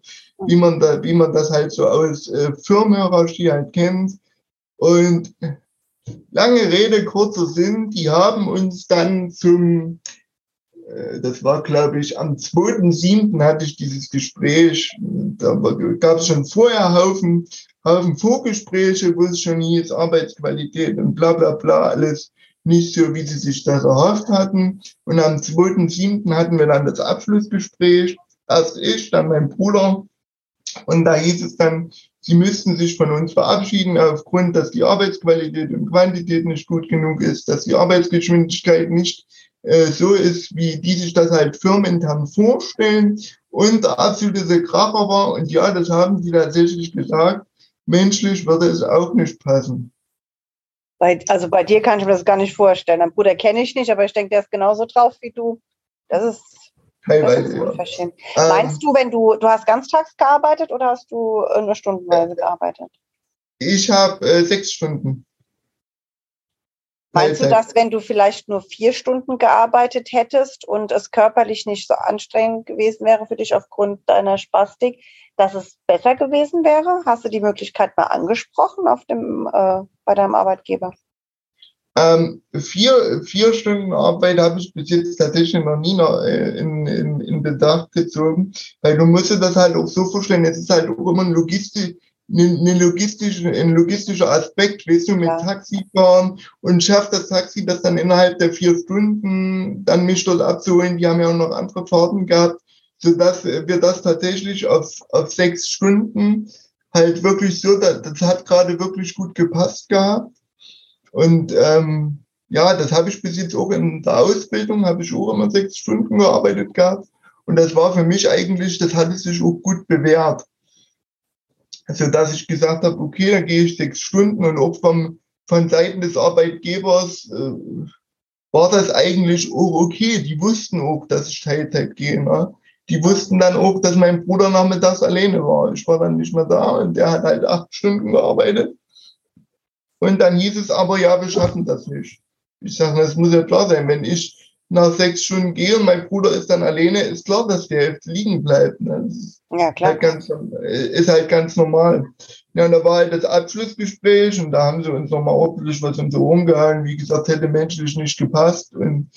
Speaker 2: Wie man, da, wie man das halt so aus äh, Firmenhierarchie halt kennt. Und lange Rede, kurzer Sinn, die haben uns dann zum das war, glaube ich, am 2.7. hatte ich dieses Gespräch. Da gab es schon vorher Haufen, Haufen Vorgespräche, wo es schon hieß, Arbeitsqualität und bla bla bla, alles nicht so, wie sie sich das erhofft hatten. Und am 2.7. hatten wir dann das Abschlussgespräch. Erst ich, dann mein Bruder. Und da hieß es dann, sie müssten sich von uns verabschieden aufgrund, dass die Arbeitsqualität und Quantität nicht gut genug ist, dass die Arbeitsgeschwindigkeit nicht äh, so ist, wie die sich das halt firmenintern vorstellen. Und der absolute Kracher war, und ja, das haben die tatsächlich gesagt, menschlich würde es auch nicht passen.
Speaker 1: Bei, also bei dir kann ich mir das gar nicht vorstellen. Dein Bruder kenne ich nicht, aber ich denke, der ist genauso drauf wie du. Das ist
Speaker 2: Teilweise,
Speaker 1: das ist ja. Ähm, Meinst du, wenn du, du hast ganztags gearbeitet oder hast du eine Stundenweise gearbeitet?
Speaker 2: Ich habe äh, sechs Stunden.
Speaker 1: Meinst du, dass wenn du vielleicht nur vier Stunden gearbeitet hättest und es körperlich nicht so anstrengend gewesen wäre für dich aufgrund deiner Spastik, dass es besser gewesen wäre? Hast du die Möglichkeit mal angesprochen auf dem, äh, bei deinem Arbeitgeber?
Speaker 2: Ähm, vier, vier Stunden Arbeit habe ich bis jetzt tatsächlich noch nie noch, äh, in, in, in Bedacht gezogen, weil du musst dir das halt auch so vorstellen, es ist halt auch immer ein Logistik, eine logistische, ein logistischer Aspekt, weißt du, mit ja. Taxi fahren und schafft das Taxi das dann innerhalb der vier Stunden, dann mich dort abzuholen. Die haben ja auch noch andere Fahrten gehabt, sodass wir das tatsächlich auf, auf sechs Stunden halt wirklich so, das, das hat gerade wirklich gut gepasst gehabt. Und ähm, ja, das habe ich bis jetzt auch in der Ausbildung, habe ich auch immer sechs Stunden gearbeitet gehabt. Und das war für mich eigentlich, das hatte sich auch gut bewährt. Also, dass ich gesagt habe, okay, dann gehe ich sechs Stunden und auch vom, von Seiten des Arbeitgebers äh, war das eigentlich auch okay. Die wussten auch, dass ich Teilzeit gehe. Ne? Die wussten dann auch, dass mein Bruder nachmittags alleine war. Ich war dann nicht mehr da und der hat halt acht Stunden gearbeitet. Und dann hieß es aber, ja, wir schaffen das nicht. Ich sage, das muss ja klar sein. Wenn ich nach sechs Stunden gehe und mein Bruder ist dann alleine, ist klar, dass der Hälfte liegen bleibt. Ne? ja, klar. Halt ganz, ist halt ganz normal. Ja, und da war halt das Abschlussgespräch und da haben sie uns nochmal ordentlich was in so rumgehalten. Wie gesagt, hätte menschlich nicht gepasst. Und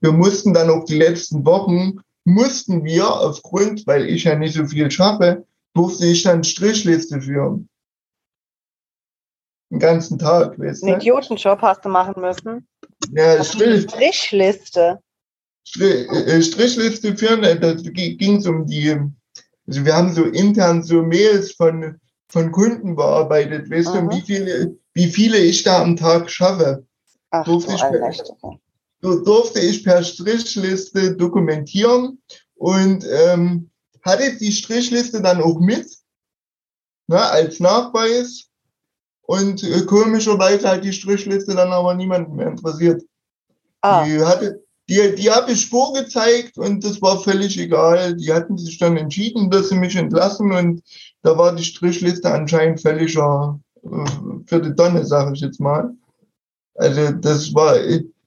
Speaker 2: wir mussten dann auch die letzten Wochen, mussten wir aufgrund, weil ich ja nicht so viel schaffe, durfte ich dann Strichliste führen. Den ganzen Tag.
Speaker 1: Weißt du? Einen Idiotenjob hast du machen müssen.
Speaker 2: Ja, Strich,
Speaker 1: Strichliste.
Speaker 2: Äh, Strichliste führen, äh, da ging es um die, also wir haben so intern so Mails von, von Kunden bearbeitet, weißt mhm. du, wie viele, wie viele ich da am Tag schaffe. Ach, durfte, ich per, durfte ich per Strichliste dokumentieren und ähm, hatte die Strichliste dann auch mit, ne, als Nachweis und äh, komischerweise hat die Strichliste dann aber niemanden mehr interessiert. Ah. Die hatte, die, die habe ich vorgezeigt und das war völlig egal. Die hatten sich dann entschieden, dass sie mich entlassen und da war die Strichliste anscheinend völliger äh, für die Donne, sage ich jetzt mal. Also das war,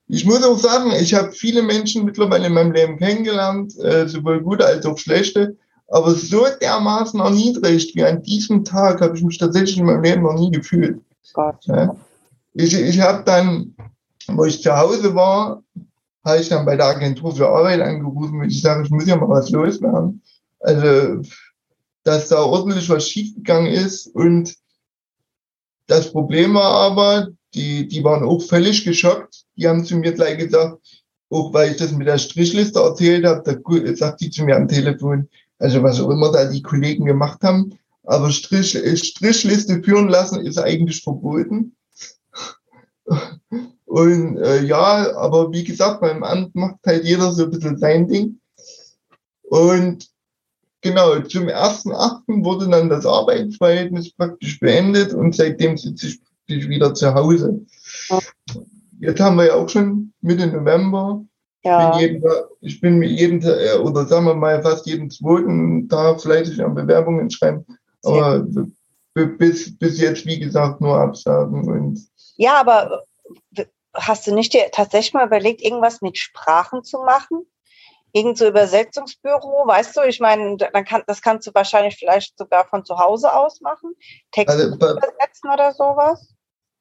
Speaker 2: ich muss auch sagen, ich habe viele Menschen mittlerweile in meinem Leben kennengelernt, äh, sowohl gute als auch schlechte. Aber so dermaßen erniedrigt wie an diesem Tag habe ich mich tatsächlich in meinem Leben noch nie gefühlt. Gott. Ja. Ich, ich habe dann, wo ich zu Hause war, habe ich dann bei der Agentur für Arbeit angerufen und ich sage, ich muss ja mal was loswerden. Also, dass da ordentlich was schiefgegangen ist und das Problem war aber, die, die waren auch völlig geschockt. Die haben zu mir gleich gesagt, auch weil ich das mit der Strichliste erzählt habe, da sagt die zu mir am Telefon, also was auch immer da die Kollegen gemacht haben, aber Strich, Strichliste führen lassen ist eigentlich verboten. Und äh, ja, aber wie gesagt, beim Amt macht halt jeder so ein bisschen sein Ding. Und genau, zum 1.8. wurde dann das Arbeitsverhältnis praktisch beendet und seitdem sitze ich praktisch wieder zu Hause. Jetzt haben wir ja auch schon Mitte November. Ja. Bin jeden, ich bin äh, oder sagen wir mal fast jeden zweiten Tag fleißig an Bewerbungen schreiben. Aber ja. bis, bis jetzt, wie gesagt, nur Absagen. Und
Speaker 1: ja, aber hast du nicht dir tatsächlich mal überlegt, irgendwas mit Sprachen zu machen? Irgend so Übersetzungsbüro, weißt du, ich meine, dann kann, das kannst du wahrscheinlich vielleicht sogar von zu Hause aus machen. Texte also, übersetzen oder sowas.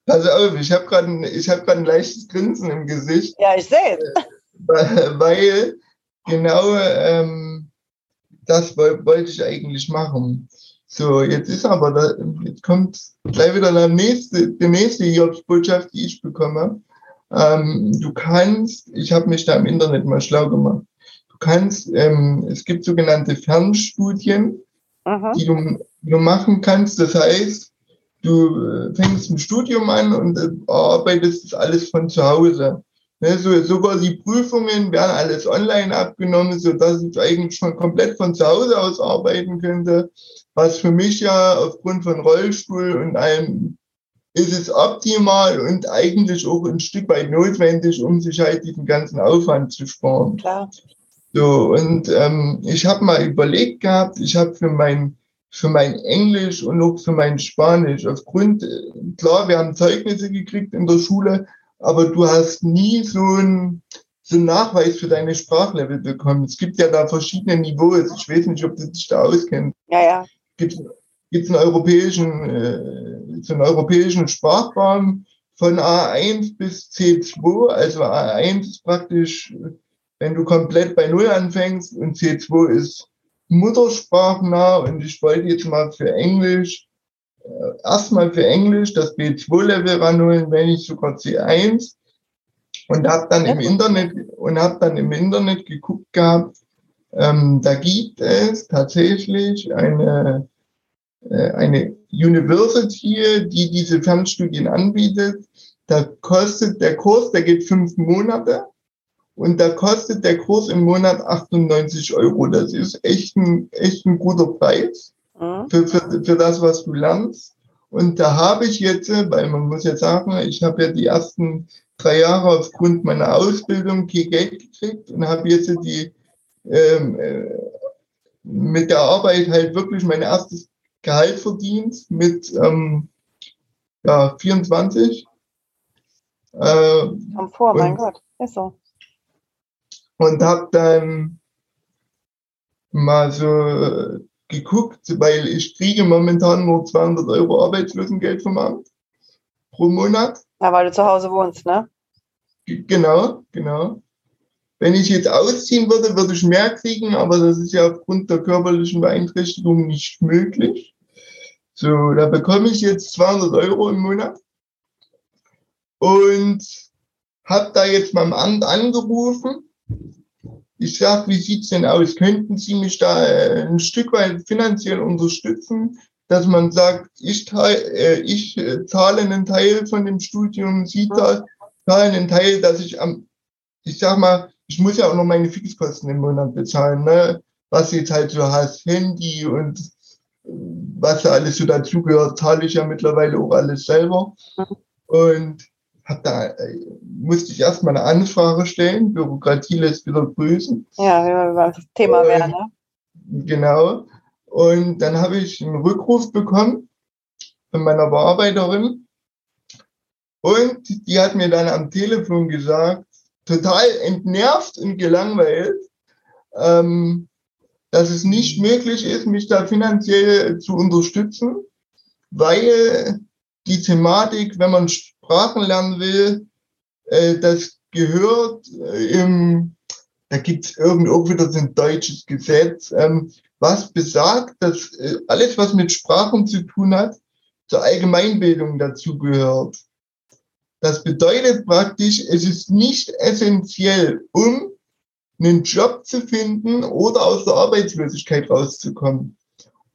Speaker 2: Also ich habe gerade ein, hab ein leichtes Grinsen im Gesicht.
Speaker 1: Ja, ich sehe es.
Speaker 2: Weil, genau ähm, das wollte ich eigentlich machen. So, jetzt ist aber, da, jetzt kommt gleich wieder der nächste, die nächste Jobsbotschaft, die ich bekomme. Ähm, du kannst, ich habe mich da im Internet mal schlau gemacht, du kannst, ähm, es gibt sogenannte Fernstudien, Aha. die du, du machen kannst. Das heißt, du äh, fängst ein Studium an und äh, arbeitest das alles von zu Hause. Ne, so, sogar die Prüfungen werden alles online abgenommen, so dass ich eigentlich schon komplett von zu Hause aus arbeiten könnte was für mich ja aufgrund von Rollstuhl und allem ist es optimal und eigentlich auch ein Stück weit notwendig, um sich halt diesen ganzen Aufwand zu sparen. Klar. So, und ähm, ich habe mal überlegt gehabt, ich habe für mein, für mein Englisch und auch für mein Spanisch, aufgrund, klar, wir haben Zeugnisse gekriegt in der Schule, aber du hast nie so ein so einen Nachweis für deine Sprachlevel bekommen. Es gibt ja da verschiedene Niveaus. Ich weiß nicht, ob du dich da auskennst.
Speaker 1: Ja, ja
Speaker 2: gibt es einen europäischen, äh, einen europäischen Sprachraum von A1 bis C2. Also A1 ist praktisch, wenn du komplett bei Null anfängst und C2 ist muttersprachnah und ich wollte jetzt mal für Englisch, erstmal für Englisch das B2-Level ranholen, wenn nicht sogar C1 und habe dann im Internet und habe dann im Internet geguckt gehabt, ähm, da gibt es tatsächlich eine, äh, eine University, die diese Fernstudien anbietet. Da kostet der Kurs, der geht fünf Monate und da kostet der Kurs im Monat 98 Euro. Das ist echt ein, echt ein guter Preis mhm. für, für, für das, was du lernst. Und da habe ich jetzt, weil man muss ja sagen, ich habe ja die ersten drei Jahre aufgrund meiner Ausbildung kein Geld gekriegt und habe jetzt die ähm, äh, mit der Arbeit halt wirklich mein erstes Gehalt verdient mit ähm, ja, 24.
Speaker 1: Äh, Am vor, mein Gott, ist so.
Speaker 2: Und habe dann mal so äh, geguckt, weil ich kriege momentan nur 200 Euro Arbeitslosengeld vom Amt pro Monat.
Speaker 1: Ja, weil du zu Hause wohnst, ne?
Speaker 2: Genau, genau. Wenn ich jetzt ausziehen würde, würde ich mehr kriegen, aber das ist ja aufgrund der körperlichen Beeinträchtigung nicht möglich. So, da bekomme ich jetzt 200 Euro im Monat und habe da jetzt beim Amt angerufen. Ich sage, wie sieht's denn aus? Könnten Sie mich da äh, ein Stück weit finanziell unterstützen, dass man sagt, ich, teil, äh, ich äh, zahle einen Teil von dem Studium, Sie zahlen einen Teil, dass ich am, ich sag mal, ich muss ja auch noch meine Fixkosten im Monat bezahlen, ne? Was jetzt halt so hast, Handy und was da alles so dazugehört, zahle ich ja mittlerweile auch alles selber. Und hab da, äh, musste ich erstmal eine Anfrage stellen, Bürokratie lässt wieder grüßen.
Speaker 1: Ja, wenn wir das Thema wäre, ne?
Speaker 2: Genau. Und dann habe ich einen Rückruf bekommen von meiner Bearbeiterin. Und die hat mir dann am Telefon gesagt, total entnervt und gelangweilt, ähm, dass es nicht möglich ist, mich da finanziell zu unterstützen, weil die Thematik, wenn man Sprachen lernen will, äh, das gehört äh, im, da gibt es irgendwo wieder so ein deutsches Gesetz, ähm, was besagt, dass äh, alles, was mit Sprachen zu tun hat, zur Allgemeinbildung dazugehört. Das bedeutet praktisch, es ist nicht essentiell, um einen Job zu finden oder aus der Arbeitslosigkeit rauszukommen.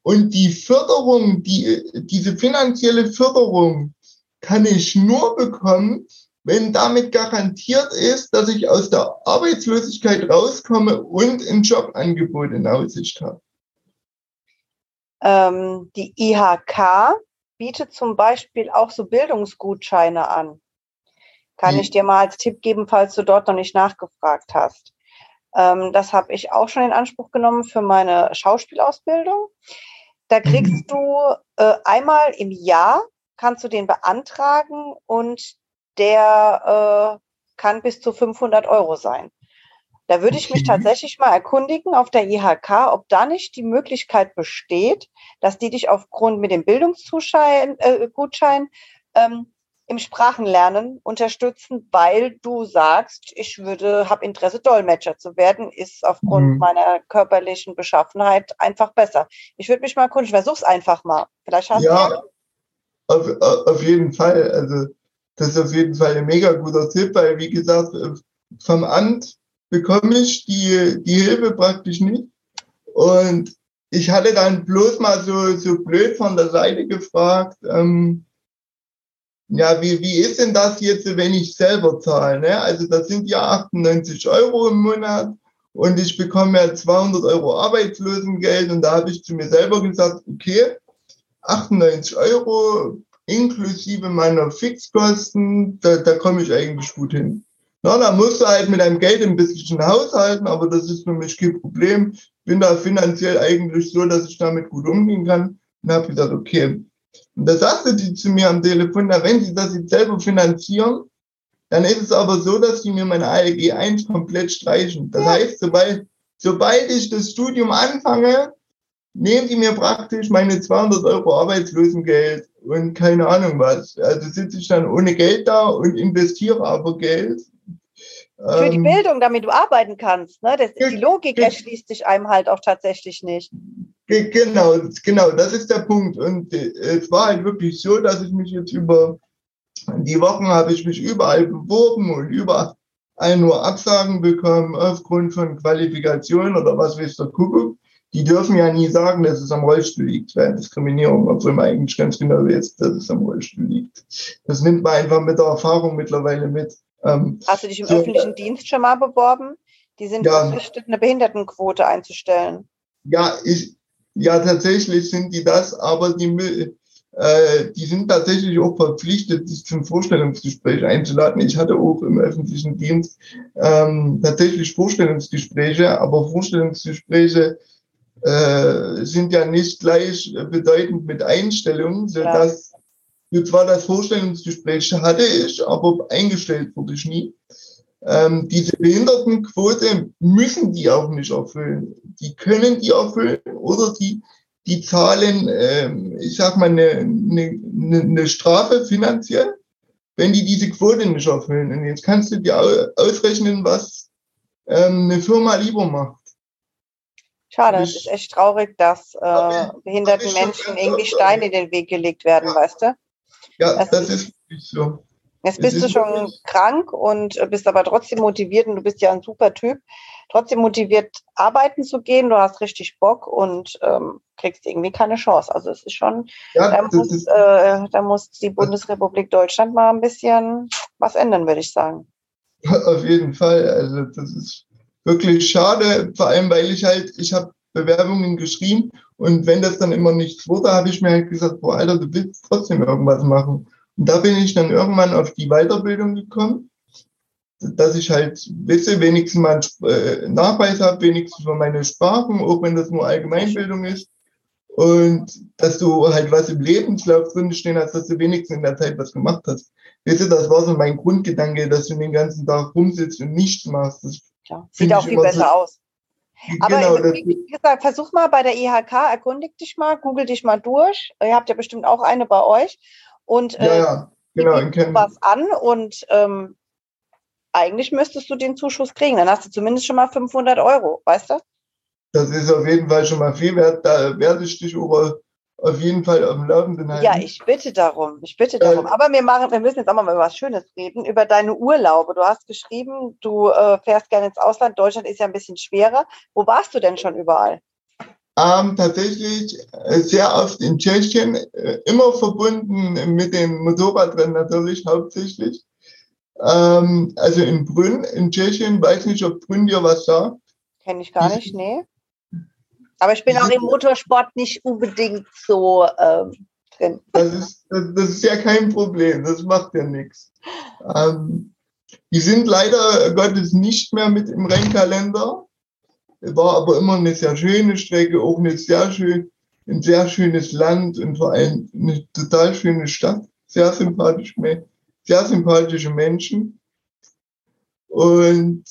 Speaker 2: Und die Förderung, die, diese finanzielle Förderung kann ich nur bekommen, wenn damit garantiert ist, dass ich aus der Arbeitslosigkeit rauskomme und ein Jobangebot in Aussicht habe.
Speaker 1: Ähm, die IHK bietet zum Beispiel auch so Bildungsgutscheine an. Kann hm. ich dir mal als Tipp geben, falls du dort noch nicht nachgefragt hast. Ähm, das habe ich auch schon in Anspruch genommen für meine Schauspielausbildung. Da *laughs* kriegst du äh, einmal im Jahr, kannst du den beantragen und der äh, kann bis zu 500 Euro sein. Da würde ich mich tatsächlich mal erkundigen auf der IHK, ob da nicht die Möglichkeit besteht, dass die dich aufgrund mit dem Bildungsgutschein äh, ähm, im Sprachenlernen unterstützen, weil du sagst, ich würde, habe Interesse, Dolmetscher zu werden, ist aufgrund mhm. meiner körperlichen Beschaffenheit einfach besser. Ich würde mich mal erkundigen, versuch's einfach mal. Vielleicht hast
Speaker 2: ja, du auf, auf jeden Fall. Also das ist auf jeden Fall ein mega guter Tipp, weil wie gesagt, vom Amt bekomme ich die, die Hilfe praktisch nicht. Und ich hatte dann bloß mal so, so blöd von der Seite gefragt, ähm, ja, wie, wie ist denn das jetzt, wenn ich selber zahle? Ne? Also das sind ja 98 Euro im Monat und ich bekomme ja 200 Euro Arbeitslosengeld und da habe ich zu mir selber gesagt, okay, 98 Euro inklusive meiner Fixkosten, da, da komme ich eigentlich gut hin. Na, da musst du halt mit deinem Geld ein bisschen haushalten, aber das ist für mich kein Problem. Bin da finanziell eigentlich so, dass ich damit gut umgehen kann. Und habe gesagt, okay. Und da sagte die zu mir am Telefon, na, wenn sie das jetzt selber finanzieren, dann ist es aber so, dass sie mir meine ALG 1 komplett streichen. Das heißt, sobald, sobald ich das Studium anfange, nehmen die mir praktisch meine 200 Euro Arbeitslosengeld und keine Ahnung was. Also sitze ich dann ohne Geld da und investiere aber Geld
Speaker 1: für die ähm, Bildung, damit du arbeiten kannst. Ne? Das, die Logik erschließt sich einem halt auch tatsächlich nicht.
Speaker 2: Genau, genau, das ist der Punkt. Und äh, es war halt wirklich so, dass ich mich jetzt über die Wochen habe ich mich überall beworben und überall nur Absagen bekommen aufgrund von Qualifikation oder was weiß der Kuckuck. Die dürfen ja nie sagen, dass es am Rollstuhl liegt, weil Diskriminierung, obwohl man eigentlich ganz genau weiß, dass es am Rollstuhl liegt. Das nimmt man einfach mit der Erfahrung mittlerweile mit.
Speaker 1: Ähm, Hast du dich im so, öffentlichen Dienst schon mal beworben? Die sind ja, verpflichtet, eine Behindertenquote einzustellen.
Speaker 2: Ja, ich, ja, tatsächlich sind die das, aber die, äh, die sind tatsächlich auch verpflichtet, sich zum Vorstellungsgespräch einzuladen. Ich hatte auch im öffentlichen Dienst ähm, tatsächlich Vorstellungsgespräche, aber Vorstellungsgespräche äh, sind ja nicht gleich bedeutend mit Einstellung, sodass und zwar das Vorstellungsgespräch hatte ich, aber eingestellt wurde ich nie. Ähm, diese Behindertenquote müssen die auch nicht erfüllen. Die können die erfüllen oder die, die zahlen, ähm, ich sag mal, eine, eine, eine Strafe finanziell, wenn die diese Quote nicht erfüllen. Und jetzt kannst du dir ausrechnen, was ähm, eine Firma lieber macht.
Speaker 1: Schade, es ist echt traurig, dass äh, behinderten Menschen irgendwie Steine in den Weg gelegt werden, weißt du?
Speaker 2: Ja, das, das ist nicht so.
Speaker 1: Jetzt bist du schon krank und bist aber trotzdem motiviert und du bist ja ein super Typ. Trotzdem motiviert, arbeiten zu gehen. Du hast richtig Bock und ähm, kriegst irgendwie keine Chance. Also es ist schon, ja, da, muss, ist, äh, da muss die Bundesrepublik Deutschland mal ein bisschen was ändern, würde ich sagen.
Speaker 2: Auf jeden Fall. Also das ist wirklich schade, vor allem weil ich halt, ich habe Bewerbungen geschrieben und wenn das dann immer nichts wurde, habe ich mir halt gesagt, boah, Alter, du willst trotzdem irgendwas machen. Und da bin ich dann irgendwann auf die Weiterbildung gekommen, dass ich halt wisse, wenigstens mal einen äh, Nachweis habe, wenigstens für meine Sprachen, auch wenn das nur Allgemeinbildung ist. Und dass du halt was im Lebenslauf drin stehen hast, dass du wenigstens in der Zeit was gemacht hast. Du, das war so mein Grundgedanke, dass du den ganzen Tag rumsitzt und nichts machst. Das
Speaker 1: ja, sieht auch viel besser so, aus. Aber genau, wie, wie gesagt, versuch mal bei der IHK, erkundig dich mal, google dich mal durch. Ihr habt ja bestimmt auch eine bei euch. Und
Speaker 2: ja, äh, ja, genau,
Speaker 1: was an und ähm, eigentlich müsstest du den Zuschuss kriegen. Dann hast du zumindest schon mal 500 Euro, weißt du?
Speaker 2: Das ist auf jeden Fall schon mal viel wert. Da werde ich dich über auf jeden Fall auf dem Laufenden halten.
Speaker 1: Ja, ich bitte darum. Ich bitte darum. Äh, Aber wir machen, wir müssen jetzt auch mal über was Schönes reden, über deine Urlaube. Du hast geschrieben, du äh, fährst gerne ins Ausland. Deutschland ist ja ein bisschen schwerer. Wo warst du denn schon überall?
Speaker 2: Ähm, tatsächlich äh, sehr oft in Tschechien, äh, immer verbunden mit dem Motorradrennen natürlich hauptsächlich. Ähm, also in Brünn in Tschechien, weiß nicht, ob Brünn dir was sagt.
Speaker 1: Kenne ich gar nicht, nee. Aber ich bin auch im Motorsport nicht unbedingt so ähm, drin.
Speaker 2: Das ist, das, das, ist ja kein Problem, das macht ja nichts. Ähm, die sind leider Gottes nicht mehr mit im Rennkalender. War aber immer eine sehr schöne Strecke, auch eine sehr schön, ein sehr schönes Land und vor allem eine total schöne Stadt. Sehr sympathisch, sehr sympathische Menschen. Und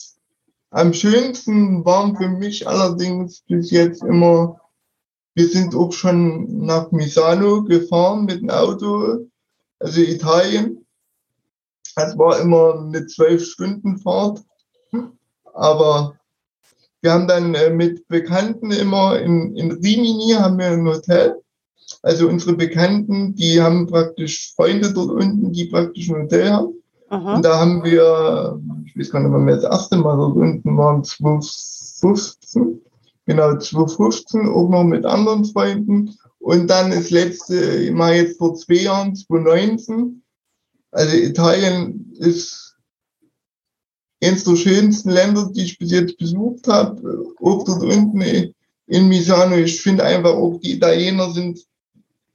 Speaker 2: am schönsten waren für mich allerdings bis jetzt immer, wir sind auch schon nach Misano gefahren mit dem Auto, also Italien. Das war immer eine zwölf Stunden Fahrt. Aber wir haben dann äh, mit Bekannten immer in, in Rimini haben wir ein Hotel. Also unsere Bekannten, die haben praktisch Freunde dort unten, die praktisch ein Hotel haben. Aha. Und da haben wir, ich weiß gar nicht, wann wir das erste Mal dort unten waren, 2015, genau, 2015, auch noch mit anderen Freunden. Und dann das letzte Mal jetzt vor zwei Jahren, 2019. Also Italien ist eines der schönsten Länder, die ich bis jetzt besucht habe. Auch dort unten in Misano. Ich finde einfach auch, die Italiener sind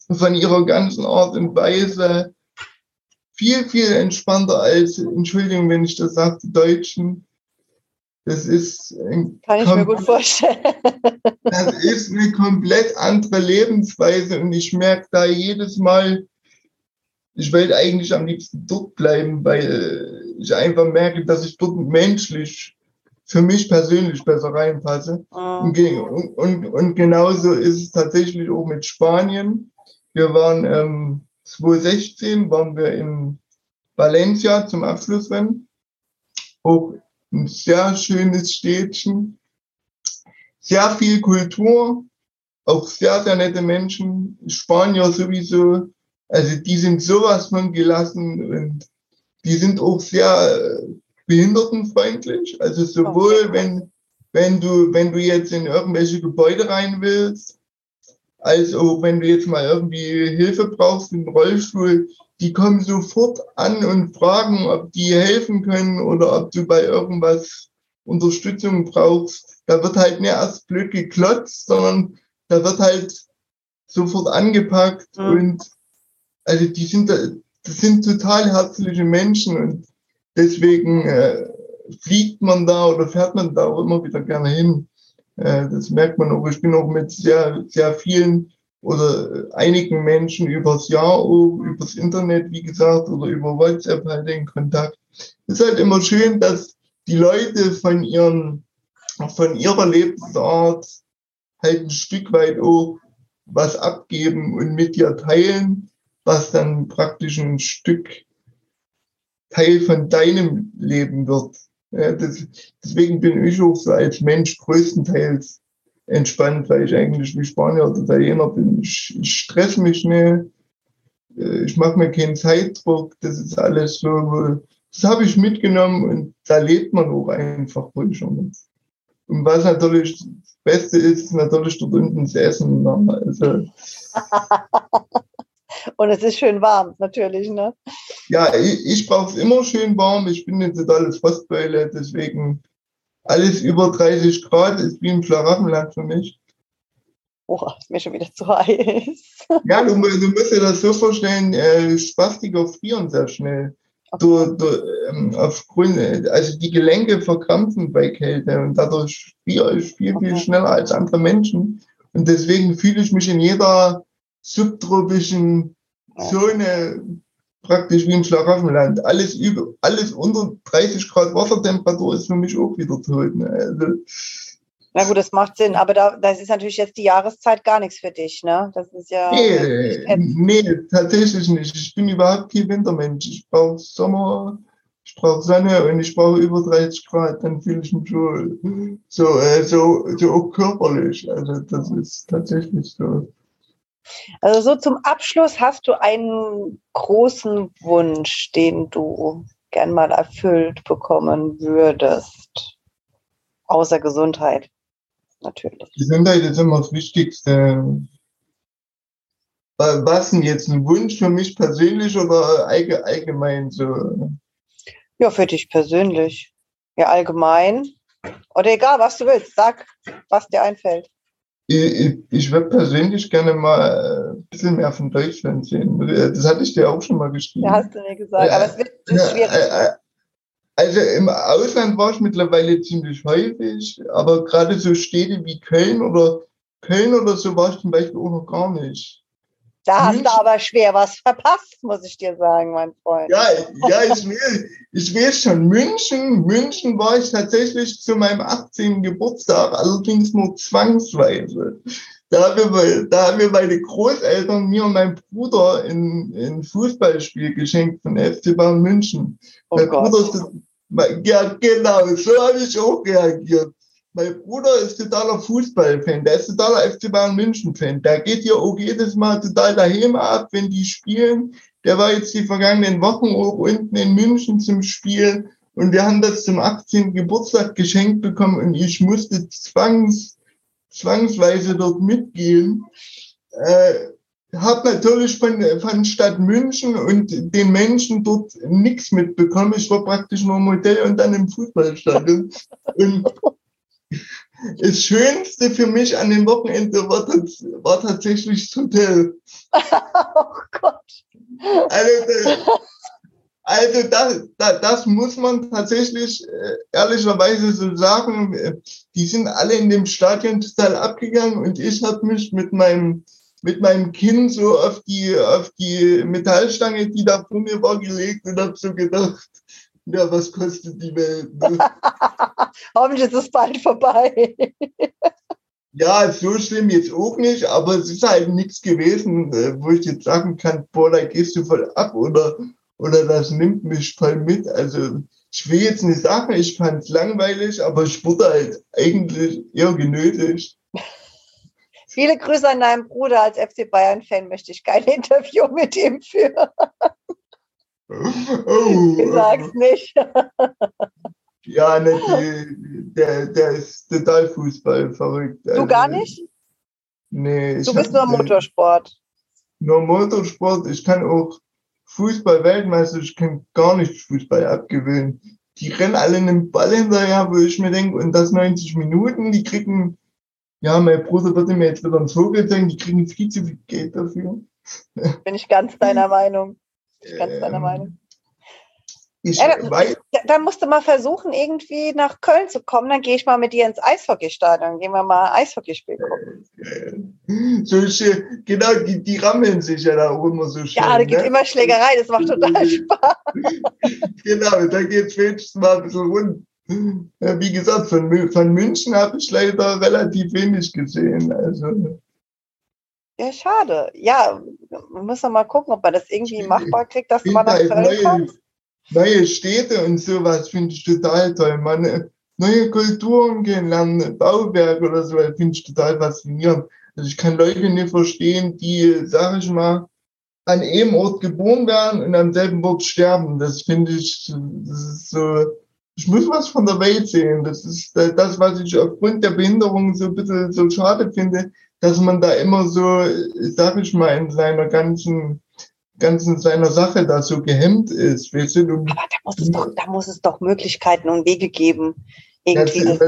Speaker 2: von ihrer ganzen Art und Weise viel, viel entspannter als, Entschuldigung, wenn ich das sage, die Deutschen. Das ist.
Speaker 1: Kann ich mir gut vorstellen.
Speaker 2: Das ist eine komplett andere Lebensweise und ich merke da jedes Mal, ich will eigentlich am liebsten dort bleiben, weil ich einfach merke, dass ich dort menschlich für mich persönlich besser reinpasse. Oh. Und, und, und, genauso ist es tatsächlich auch mit Spanien. Wir waren ähm, 2016 waren wir in Valencia zum Abschlussrennen. Auch ein sehr schönes Städtchen. Sehr viel Kultur, auch sehr, sehr nette Menschen. Spanier sowieso. Also die sind sowas von gelassen und die sind auch sehr äh, behindertenfreundlich. Also sowohl wenn, wenn du, wenn du jetzt in irgendwelche Gebäude rein willst, also wenn du jetzt mal irgendwie Hilfe brauchst im Rollstuhl, die kommen sofort an und fragen, ob die helfen können oder ob du bei irgendwas Unterstützung brauchst. Da wird halt nicht erst blöd geklotzt, sondern da wird halt sofort angepackt mhm. und also die sind das sind total herzliche Menschen und deswegen äh, fliegt man da oder fährt man da auch immer wieder gerne hin. Äh, das merkt man auch. Ich bin auch mit sehr, sehr vielen oder einigen Menschen übers Jahr, übers Internet, wie gesagt, oder über WhatsApp halt in Kontakt. Es ist halt immer schön, dass die Leute von ihren, von ihrer Lebensart halt ein Stück weit auch was abgeben und mit dir teilen, was dann praktisch ein Stück Teil von deinem Leben wird. Ja, das, deswegen bin ich auch so als Mensch größtenteils entspannt, weil ich eigentlich wie Spanier oder Italiener bin. Ich, ich stress mich nicht, äh, ich mache mir keinen Zeitdruck, das ist alles so, das habe ich mitgenommen und da lebt man auch einfach ruhig. Und was natürlich das Beste ist, ist natürlich dort unten das Essen. Also, *laughs*
Speaker 1: Und es ist schön warm, natürlich, ne?
Speaker 2: Ja, ich, ich brauche es immer schön warm. Ich bin eine totale Frostbeule, deswegen alles über 30 Grad ist wie ein Schlaraffenland für mich.
Speaker 1: Boah, ist mir schon wieder zu heiß. *laughs*
Speaker 2: Ja, du, du musst dir das so vorstellen, äh, Spastiker frieren sehr schnell. Okay. Du, du, ähm, aufgrund, also die Gelenke verkrampfen bei Kälte und dadurch friere ich viel, viel okay. schneller als andere Menschen. Und deswegen fühle ich mich in jeder subtropischen Zone praktisch wie im Schlaraffenland. Alles über, alles unter 30 Grad Wassertemperatur ist für mich auch wieder tot. Ne? Also,
Speaker 1: na gut, das macht Sinn, aber da, das ist natürlich jetzt die Jahreszeit gar nichts für dich, ne? Das ist ja.
Speaker 2: Nee, nee tatsächlich nicht. Ich bin überhaupt kein Wintermensch. Ich brauche Sommer, ich brauche Sonne und ich brauche über 30 Grad, dann fühle ich mich wohl. So, äh, so, so auch körperlich. Also das ist tatsächlich so.
Speaker 1: Also so zum Abschluss hast du einen großen Wunsch, den du gern mal erfüllt bekommen würdest. Außer Gesundheit, natürlich.
Speaker 2: Gesundheit ist immer das Wichtigste. Was denn jetzt ein Wunsch für mich persönlich oder allgemein so?
Speaker 1: Ja, für dich persönlich. Ja, allgemein. Oder egal, was du willst. Sag, was dir einfällt
Speaker 2: ich, ich würde persönlich gerne mal ein bisschen mehr von Deutschland sehen. Das hatte ich dir auch schon mal geschrieben.
Speaker 1: Ja, hast du mir gesagt, aber es wird schwierig. Äh, äh,
Speaker 2: also im Ausland war ich mittlerweile ziemlich häufig, aber gerade so Städte wie Köln oder Köln oder so war ich zum Beispiel auch noch gar nicht.
Speaker 1: Da hast München. du aber schwer was verpasst, muss ich dir sagen, mein Freund.
Speaker 2: Ja, ja ich, will, ich weiß schon. München, München war ich tatsächlich zu meinem 18. Geburtstag, allerdings nur zwangsweise. Da haben wir, da haben wir meine Großeltern mir und meinem Bruder ein, ein Fußballspiel geschenkt von FC Bayern München. Oh mein Gott. Bruder, ja, genau, so habe ich auch reagiert. Mein Bruder ist totaler Fußballfan, der ist totaler FC Bayern München-Fan. Der geht ja auch jedes Mal total daheim ab, wenn die spielen. Der war jetzt die vergangenen Wochen auch unten in München zum Spiel und wir haben das zum 18. Geburtstag geschenkt bekommen und ich musste zwangs, zwangsweise dort mitgehen. Äh, habe natürlich von, von Stadt München und den Menschen dort nichts mitbekommen. Ich war praktisch nur Modell und dann im Fußballstadion. Und das Schönste für mich an dem Wochenende war, war tatsächlich das Hotel. *laughs* oh Gott. Also, also das, das, das muss man tatsächlich äh, ehrlicherweise so sagen. Die sind alle in dem Stadion total abgegangen und ich habe mich mit meinem mit meinem Kind so auf die auf die Metallstange, die da vor mir war, gelegt und habe so gedacht, ja, was kostet die Welt? Ne? *laughs*
Speaker 1: Hoffentlich ist es bald vorbei. *laughs*
Speaker 2: ja, so schlimm jetzt auch nicht, aber es ist halt nichts gewesen, äh, wo ich jetzt sagen kann, boah, da gehst du voll ab oder, oder das nimmt mich voll mit. Also ich will jetzt nicht sagen, ich fand es langweilig, aber ich wurde halt eigentlich eher genötigt. *laughs*
Speaker 1: Viele Grüße an deinen Bruder. Als FC Bayern-Fan möchte ich kein Interview mit ihm führen. Oh, ich sag's *laughs* nicht.
Speaker 2: ja, ne, die, der, der ist total Fußball verrückt.
Speaker 1: Du also, gar nicht?
Speaker 2: Nee.
Speaker 1: Du bist nur Motorsport.
Speaker 2: Nur Motorsport. Ich kann auch Fußball-Weltmeister, ich kann gar nicht Fußball abgewöhnen. Die rennen alle einen Ball hinterher, wo ich mir denke, und das 90 Minuten, die kriegen, ja, mein Bruder würde mir jetzt wieder einen Vogel sagen, die kriegen viel zu viel Geld dafür.
Speaker 1: Bin ich ganz deiner *laughs* Meinung ich ganz deiner ähm, Meinung. Ich äh, weiß, dann musst du mal versuchen, irgendwie nach Köln zu kommen. Dann gehe ich mal mit dir ins Eishockeystadion. Gehen wir mal Eishockeyspiel gucken.
Speaker 2: Äh, solche, genau, die, die rammeln sich ja da auch immer so schön.
Speaker 1: Ja, da gibt ne? immer Schlägerei. Das macht total *laughs* Spaß.
Speaker 2: genau, da geht es wenigstens mal ein bisschen rund. Wie gesagt, von, von München habe ich leider relativ wenig gesehen. Also.
Speaker 1: Ja, schade. Ja, wir müssen mal gucken, ob man das irgendwie machbar kriegt, dass man nach Köln neue, kommt.
Speaker 2: Neue Städte und sowas finde ich total toll. Man, neue Kulturen kennenlernen, Bauwerk oder so, finde ich total faszinierend. Also ich kann Leute nicht verstehen, die, sag ich mal, an einem Ort geboren werden und am selben Ort sterben. Das finde ich, das so, ich muss was von der Welt sehen. Das ist das, was ich aufgrund der Behinderung so ein bisschen so schade finde, dass man da immer so, sag ich mal, in seiner ganzen, ganzen seiner Sache da so gehemmt ist. Weißt du,
Speaker 1: Aber da muss, es doch, da muss es doch Möglichkeiten und Wege geben. Irgendwie.
Speaker 2: Das,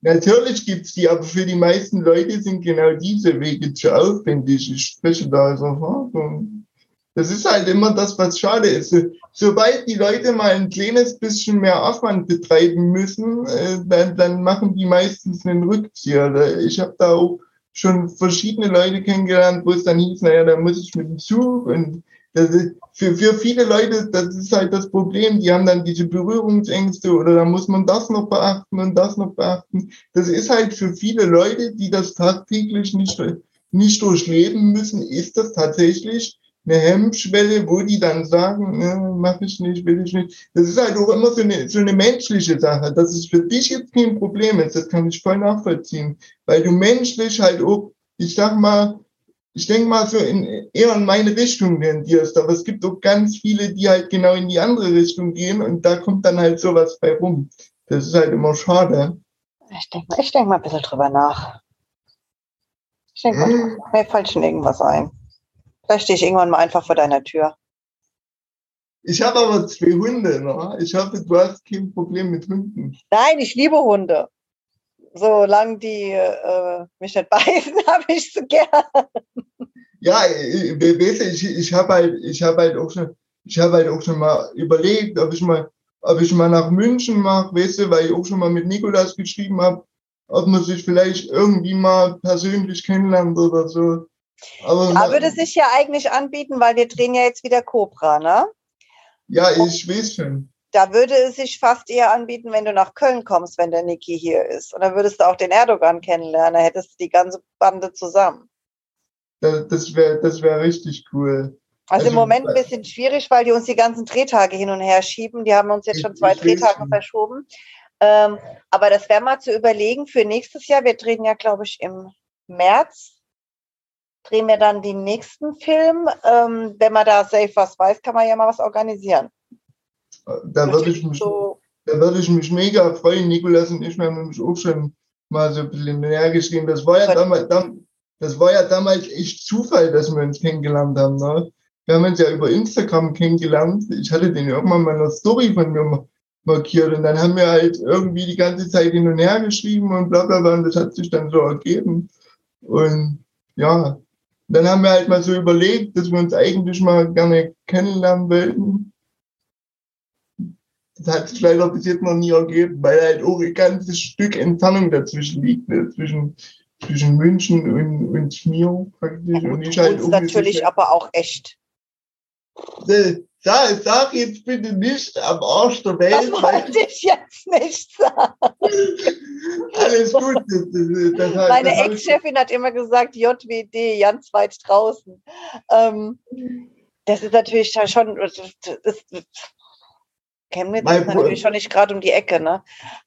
Speaker 2: natürlich gibt's die, aber für die meisten Leute sind genau diese Wege zu aufwendig. Ich spreche da aus Erfahrung. Das ist halt immer das, was schade ist. Sobald die Leute mal ein kleines bisschen mehr Aufwand betreiben müssen, äh, dann, dann machen die meistens einen Rückzieher. Ich habe da auch schon verschiedene Leute kennengelernt, wo es dann hieß, naja, da muss ich mit dem Zug und das ist, für, für viele Leute, das ist halt das Problem, die haben dann diese Berührungsängste oder da muss man das noch beachten und das noch beachten. Das ist halt für viele Leute, die das tagtäglich nicht, nicht durchleben müssen, ist das tatsächlich eine Hemmschwelle, wo die dann sagen, ne, mach ich nicht, will ich nicht. Das ist halt auch immer so eine, so eine menschliche Sache. Dass es für dich jetzt kein Problem ist, das kann ich voll nachvollziehen. Weil du menschlich halt auch, ich sag mal, ich denke mal so in, eher in meine Richtung tendierst, aber es gibt auch ganz viele, die halt genau in die andere Richtung gehen und da kommt dann halt sowas bei rum. Das ist halt immer schade.
Speaker 1: Ich denke mal, ich denk mal ein bisschen drüber nach. Ich denke mal, hm. mir fällt schon irgendwas ein. Vielleicht stehe ich irgendwann mal einfach vor deiner Tür.
Speaker 2: Ich habe aber zwei Hunde, ne? Ich hoffe, du hast kein Problem mit Hunden.
Speaker 1: Nein, ich liebe Hunde solange die äh, mich nicht beißen, *laughs* habe ich sie gern.
Speaker 2: Ja, ich, ich, ich habe halt, ich habe halt auch schon, ich habe halt auch schon mal überlegt, ob ich mal, ob ich mal nach München mache, weißt du, weil ich auch schon mal mit Nikolas geschrieben habe, ob man sich vielleicht irgendwie mal persönlich kennenlernt oder so.
Speaker 1: Aber da würde sich ja eigentlich anbieten, weil wir drehen ja jetzt wieder Cobra, ne?
Speaker 2: Ja, ich weiß schon
Speaker 1: da würde es sich fast eher anbieten, wenn du nach Köln kommst, wenn der Niki hier ist. Und dann würdest du auch den Erdogan kennenlernen, da hättest du die ganze Bande zusammen.
Speaker 2: Das wäre das wär richtig cool.
Speaker 1: Also, also, im Moment ein bisschen schwierig, weil die uns die ganzen Drehtage hin und her schieben. Die haben uns jetzt schon zwei Drehtage verschoben. Ähm, aber das wäre mal zu überlegen für nächstes Jahr. Wir drehen ja, glaube ich, im März. Drehen wir dann den nächsten Film. Ähm, wenn man da safe was weiß, kann man ja mal was organisieren.
Speaker 2: Da würde ich mich, so da würde ich mich mega freuen. Nikolas und ich haben nämlich auch schon mal so ein bisschen näher geschrieben. Das war ja damals, das war ja damals echt Zufall, dass wir uns kennengelernt haben. Ne? Wir haben uns ja über Instagram kennengelernt. Ich hatte den irgendwann mal eine Story von mir markiert und dann haben wir halt irgendwie die ganze Zeit hin und her geschrieben und bla bla bla und das hat sich dann so ergeben. Und ja, dann haben wir halt mal so überlegt, dass wir uns eigentlich mal gerne kennenlernen wollten. Das hat sich leider bis jetzt noch nie ergeben, weil halt auch ein ganzes Stück Entfernung dazwischen liegt, ne? zwischen, zwischen München und, und mir praktisch.
Speaker 1: und ich halt natürlich aber auch echt.
Speaker 2: Sag, sag jetzt bitte nicht am Arsch der Welt.
Speaker 1: Das wollte ich jetzt nicht sagen.
Speaker 2: Alles gut. Das,
Speaker 1: das, das, Meine Ex-Chefin hat immer gesagt, JWD, ganz weit draußen. Ähm, das ist natürlich schon, das, Chemnitz mein ist natürlich schon nicht gerade um die Ecke, ne?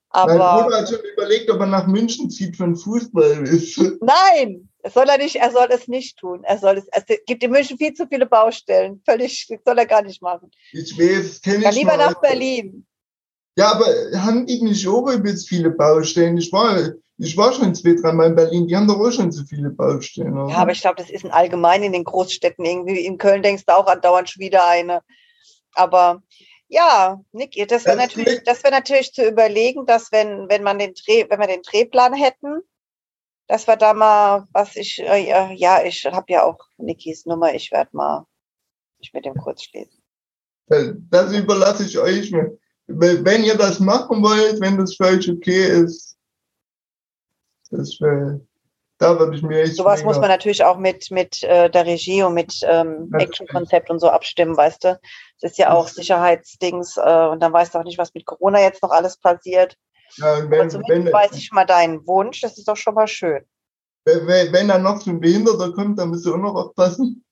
Speaker 2: Aber mein Bruder hat schon überlegt, ob er nach München zieht für den Fußball.
Speaker 1: Nein, soll er nicht, er soll es nicht tun. Er soll es, es gibt in München viel zu viele Baustellen. Völlig, soll er gar nicht machen.
Speaker 2: Ich weiß, kenne ich.
Speaker 1: Dann lieber nach Berlin.
Speaker 2: Ja, aber haben die nicht auch übelst viele Baustellen? Ich war, ich war schon zwei, dreimal in Berlin, die haben doch auch schon so viele Baustellen.
Speaker 1: Oder? Ja, aber ich glaube, das ist ein allgemein in den Großstädten irgendwie. In Köln denkst du auch andauernd schon wieder eine. Aber ja, Nick, das wäre natürlich, das wäre natürlich zu überlegen, dass wenn, wenn man den Dreh, wenn wir den Drehplan hätten, dass wir da mal, was ich, äh, ja, ich habe ja auch Nikis Nummer, ich werde mal ich mit dem kurz schließen.
Speaker 2: Das überlasse ich euch. Wenn ihr das machen wollt, wenn das für euch okay ist, das wäre da würde ich mir echt.
Speaker 1: Sowas muss man natürlich auch mit, mit äh, der Regie und mit ähm, Action-Konzept und so abstimmen, weißt du. Das ist ja auch Sicherheitsdings äh, und dann weißt du auch nicht, was mit Corona jetzt noch alles passiert. Ja, wenn, Aber zumindest wenn, weiß ich mal deinen Wunsch, das ist doch schon mal schön.
Speaker 2: Wenn, wenn dann noch so ein Behinderter kommt, dann müsst ihr auch noch aufpassen.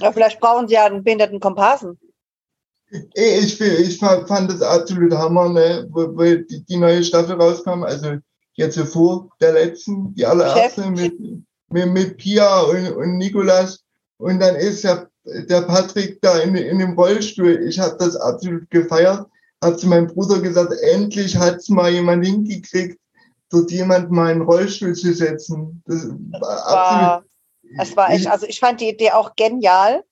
Speaker 1: Ja, vielleicht brauchen sie ja einen behinderten Komparsen.
Speaker 2: Ich, ich fand das absolut Hammer, ne, wo, wo die, die neue Staffel rauskam. Also jetzt vor der letzten, die allererste mit, mit, mit Pia und, und Nikolas. Und dann ist ja der Patrick da in, in dem Rollstuhl. Ich habe das absolut gefeiert. Hab zu meinem Bruder gesagt, endlich hat's mal jemand hingekriegt, dort jemand mal in den Rollstuhl zu setzen. Das
Speaker 1: war, absolut. Es war echt, also ich fand die Idee auch genial.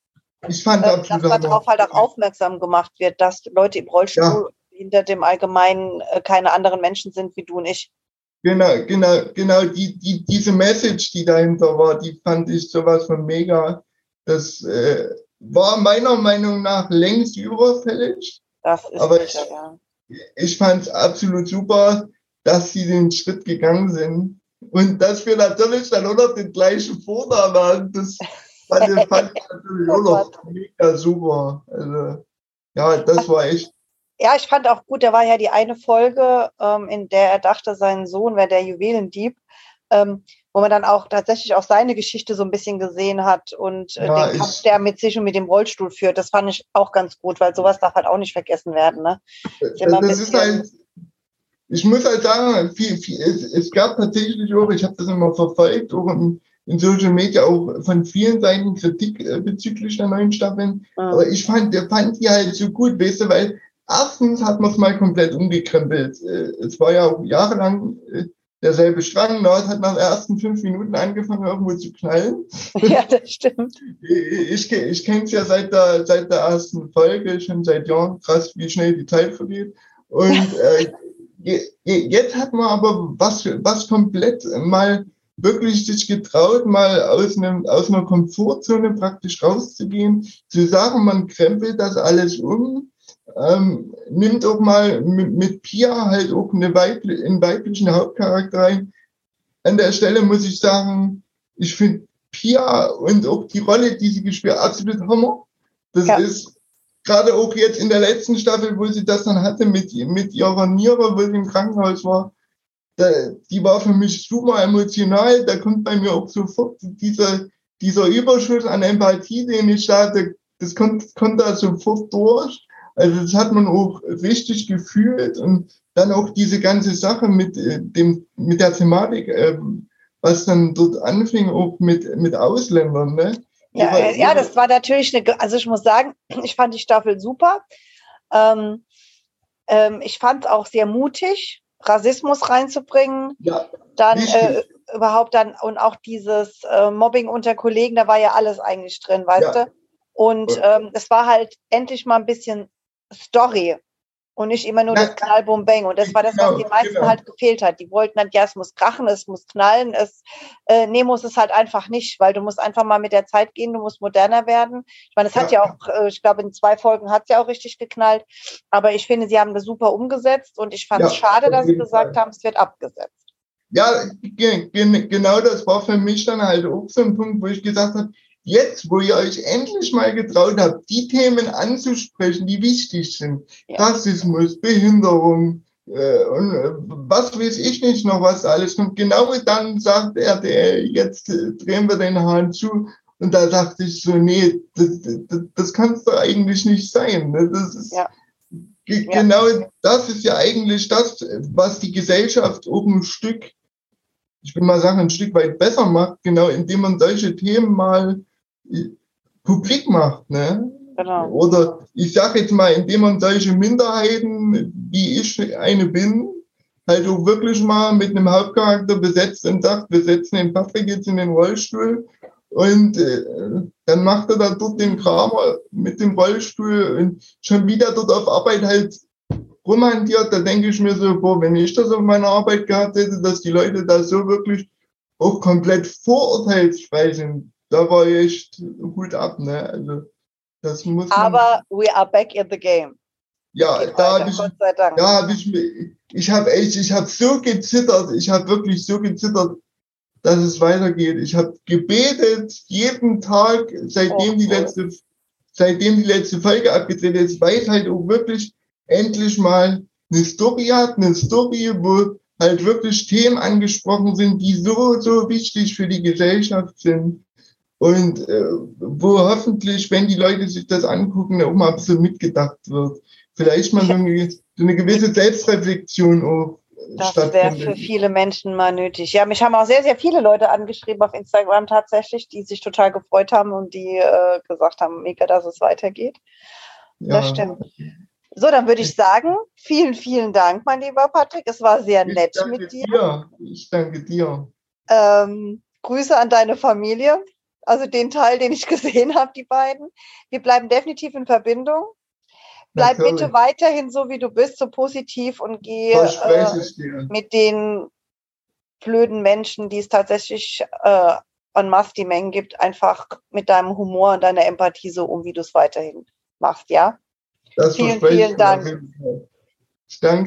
Speaker 2: Ich fand
Speaker 1: äh, dass man darauf halt auch aufmerksam gemacht wird, dass Leute im Rollstuhl ja. hinter dem Allgemeinen äh, keine anderen Menschen sind wie du und ich.
Speaker 2: Genau, genau, genau, die, die, diese Message, die dahinter war, die fand ich sowas von mega. Das äh, war meiner Meinung nach längst überfällig.
Speaker 1: Das ist
Speaker 2: aber sicher, ich, ja. ich fand es absolut super, dass sie den Schritt gegangen sind. Und dass wir natürlich dann auch noch den gleichen Vornamen haben, das fand, ich, *laughs* fand ich natürlich auch noch mega super. Also, ja, das war echt.
Speaker 1: Ja, ich fand auch gut, da war ja die eine Folge, ähm, in der er dachte, sein Sohn wäre der Juwelendieb. Ähm, wo man dann auch tatsächlich auch seine Geschichte so ein bisschen gesehen hat und äh, ja, den Kampf, der mit sich und mit dem Rollstuhl führt. Das fand ich auch ganz gut, weil sowas darf halt auch nicht vergessen werden. Ne?
Speaker 2: Das, das ist halt, ich muss halt sagen, viel, viel, es, es gab tatsächlich auch, ich habe das immer verfolgt, auch in, in Social Media auch von vielen Seiten Kritik äh, bezüglich der neuen Staffeln. Mhm. Aber ich fand, der fand die halt so gut, weißt du, weil erstens hat man es mal komplett umgekrempelt. Äh, es war ja auch jahrelang äh, derselbe Strang. Nord hat nach den ersten fünf Minuten angefangen, irgendwo zu knallen. *laughs*
Speaker 1: Ja, das stimmt.
Speaker 2: Ich, ich kenne es ja seit der, seit der ersten Folge, schon seit Jahren, krass, wie schnell die Zeit vergeht. Und *laughs* äh, jetzt hat man aber was, was komplett mal wirklich sich getraut, mal aus, einem, aus einer Komfortzone praktisch rauszugehen, zu sagen, man krempelt das alles um ähm, nimmt auch mal mit, mit Pia halt auch eine weibli einen weiblichen Hauptcharakter rein. An der Stelle muss ich sagen, ich finde Pia und auch die Rolle, die sie gespielt hat, absolut Hammer. Das ja. ist gerade auch jetzt in der letzten Staffel, wo sie das dann hatte mit, mit ihrer Niere, wo sie im Krankenhaus war, da, die war für mich super emotional. Da kommt bei mir auch sofort dieser, dieser Überschuss an Empathie, den ich hatte, das kommt, kommt da sofort durch. Also das hat man auch richtig gefühlt und dann auch diese ganze Sache mit äh, dem mit der Thematik, äh, was dann dort anfing, auch mit mit Ausländern, ne?
Speaker 1: Ja, äh, ja, das war natürlich eine, also ich muss sagen, *clears throat* ich fand die Staffel super. Ähm, ähm, ich fand es auch sehr mutig, Rassismus reinzubringen. Ja, dann äh, überhaupt dann und auch dieses äh, Mobbing unter Kollegen, da war ja alles eigentlich drin, weißt ja. du? Und ähm, es war halt endlich mal ein bisschen Story und nicht immer nur Na, das Knall, Bum, Bang. Und das war das, genau, was den meisten genau. halt gefehlt hat. Die wollten halt, ja, es muss krachen, es muss knallen, es, äh, nee, muss es halt einfach nicht, weil du musst einfach mal mit der Zeit gehen, du musst moderner werden. Ich meine, es ja. hat ja auch, äh, ich glaube, in zwei Folgen hat es ja auch richtig geknallt. Aber ich finde, sie haben das super umgesetzt und ich fand es ja, schade, dass sie gesagt Fall. haben, es wird abgesetzt.
Speaker 2: Ja, genau das war für mich dann halt auch so ein Punkt, wo ich gesagt habe, jetzt, wo ihr euch endlich mal getraut habt, die Themen anzusprechen, die wichtig sind, ja. Rassismus, Behinderung äh, und äh, was weiß ich nicht noch, was alles kommt, genau dann sagt er, der, jetzt äh, drehen wir den Hahn zu. Und da dachte ich so, nee, das, das, das kann es doch eigentlich nicht sein. Ne? Das ist, ja. Genau das ist ja eigentlich das, was die Gesellschaft oben ein Stück, ich will mal sagen, ein Stück weit besser macht, genau indem man solche Themen mal publik macht. Ne? Genau. Oder ich sage jetzt mal, indem man solche Minderheiten, wie ich eine bin, halt auch wirklich mal mit einem Hauptcharakter besetzt und sagt, wir setzen den Patrick jetzt in den Rollstuhl und äh, dann macht er da dort den Kramer mit dem Rollstuhl und schon wieder dort auf Arbeit halt rumhantiert, da denke ich mir so, boah, wenn ich das auf meiner Arbeit gehabt hätte, dass die Leute da so wirklich auch komplett vorurteilsfrei sind, da war ich echt Hut ab, ne? Also, das muss
Speaker 1: Aber we are back in the game.
Speaker 2: Ja, da habe ich, da hab ich, ich habe echt, ich habe so gezittert, ich habe wirklich so gezittert, dass es weitergeht. Ich habe gebetet jeden Tag, seitdem oh, die letzte, seitdem die letzte Folge abgedreht ist, weil es halt auch wirklich endlich mal eine Story hat, eine Story, wo halt wirklich Themen angesprochen sind, die so, so wichtig für die Gesellschaft sind. Und äh, wo hoffentlich, wenn die Leute sich das angucken, auch mal ein bisschen mitgedacht wird. Vielleicht mal so eine, so eine gewisse Selbstreflexion auch.
Speaker 1: Das wäre für viele Menschen mal nötig. Ja, mich haben auch sehr, sehr viele Leute angeschrieben auf Instagram tatsächlich, die sich total gefreut haben und die äh, gesagt haben, mega, dass es weitergeht. Ja. Das stimmt. So, dann würde ich sagen, vielen, vielen Dank, mein lieber Patrick. Es war sehr ich nett mit dir. dir.
Speaker 2: Ich danke dir.
Speaker 1: Ähm, Grüße an deine Familie also den Teil, den ich *laughs* gesehen habe, die beiden. Wir bleiben definitiv in Verbindung. Bleib Natürlich. bitte weiterhin so, wie du bist, so positiv und geh äh, mit den blöden Menschen, die es tatsächlich äh, en masse die Mengen gibt, einfach mit deinem Humor und deiner Empathie so um, wie du es weiterhin machst, ja?
Speaker 2: Das vielen, vielen Dank. Danke.